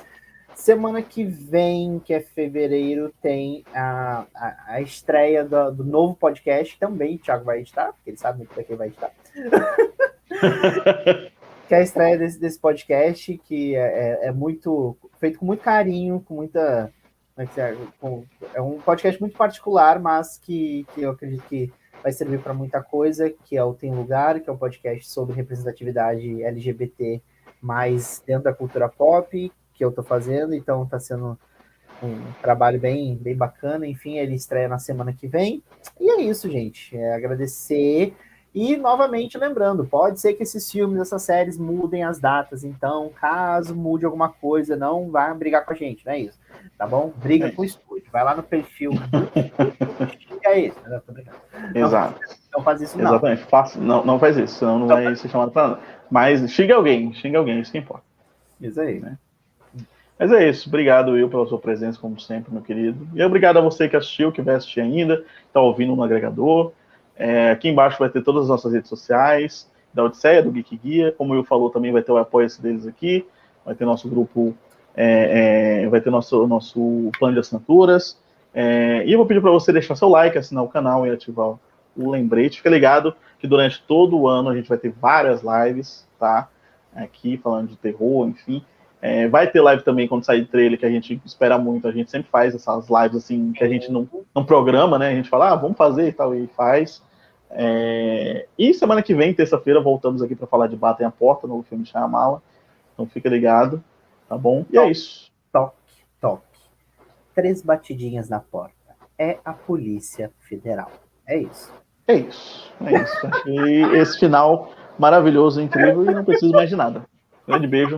Semana que vem, que é fevereiro, tem a, a, a estreia do, do, novo podcast também. O Thiago vai editar, porque ele sabe muito para quem vai editar. [LAUGHS] que é a estreia desse, desse podcast, que é, é, é, muito feito com muito carinho, com muita é, é um podcast muito particular, mas que, que eu acredito que vai servir para muita coisa, que é o Tem Lugar, que é um podcast sobre representatividade LGBT mais dentro da cultura pop, que eu estou fazendo, então está sendo um trabalho bem, bem bacana. Enfim, ele estreia na semana que vem. E é isso, gente. É agradecer. E novamente lembrando, pode ser que esses filmes, essas séries mudem as datas. Então, caso mude alguma coisa, não vá brigar com a gente, não é isso. Tá bom? Briga é com o estúdio. Vai lá no perfil é isso. Né? Exato. Não, não faz isso, não. Exatamente. Faça, não, não faz isso, senão não, não vai ser chamado para nada. Mas xinga alguém, xinga alguém, isso que importa. Isso aí. Né? Mas é isso. Obrigado, Will, pela sua presença, como sempre, meu querido. E obrigado a você que assistiu, que vai assistir ainda, está ouvindo no agregador. É, aqui embaixo vai ter todas as nossas redes sociais, da Odisseia, do Geek Guia. Como Will falou, também vai ter o apoio-se deles aqui. Vai ter nosso grupo, é, é, vai ter nosso, nosso plano de assinaturas. É, e eu vou pedir para você deixar seu like, assinar o canal e ativar o lembrete. Fica ligado que durante todo o ano a gente vai ter várias lives, tá? Aqui falando de terror, enfim. É, vai ter live também quando sair trailer, que a gente espera muito. A gente sempre faz essas lives assim, que a gente não, não programa, né? A gente fala, ah, vamos fazer e tal, e faz. É... E semana que vem, terça-feira, voltamos aqui para falar de Batem a Porta, no filme de Shyamala. Então fica ligado, tá bom? E é isso. Toque, toque. Três batidinhas na porta. É a Polícia Federal. É isso. É isso. É isso. Achei esse final maravilhoso, incrível e não preciso mais de nada. Grande beijo.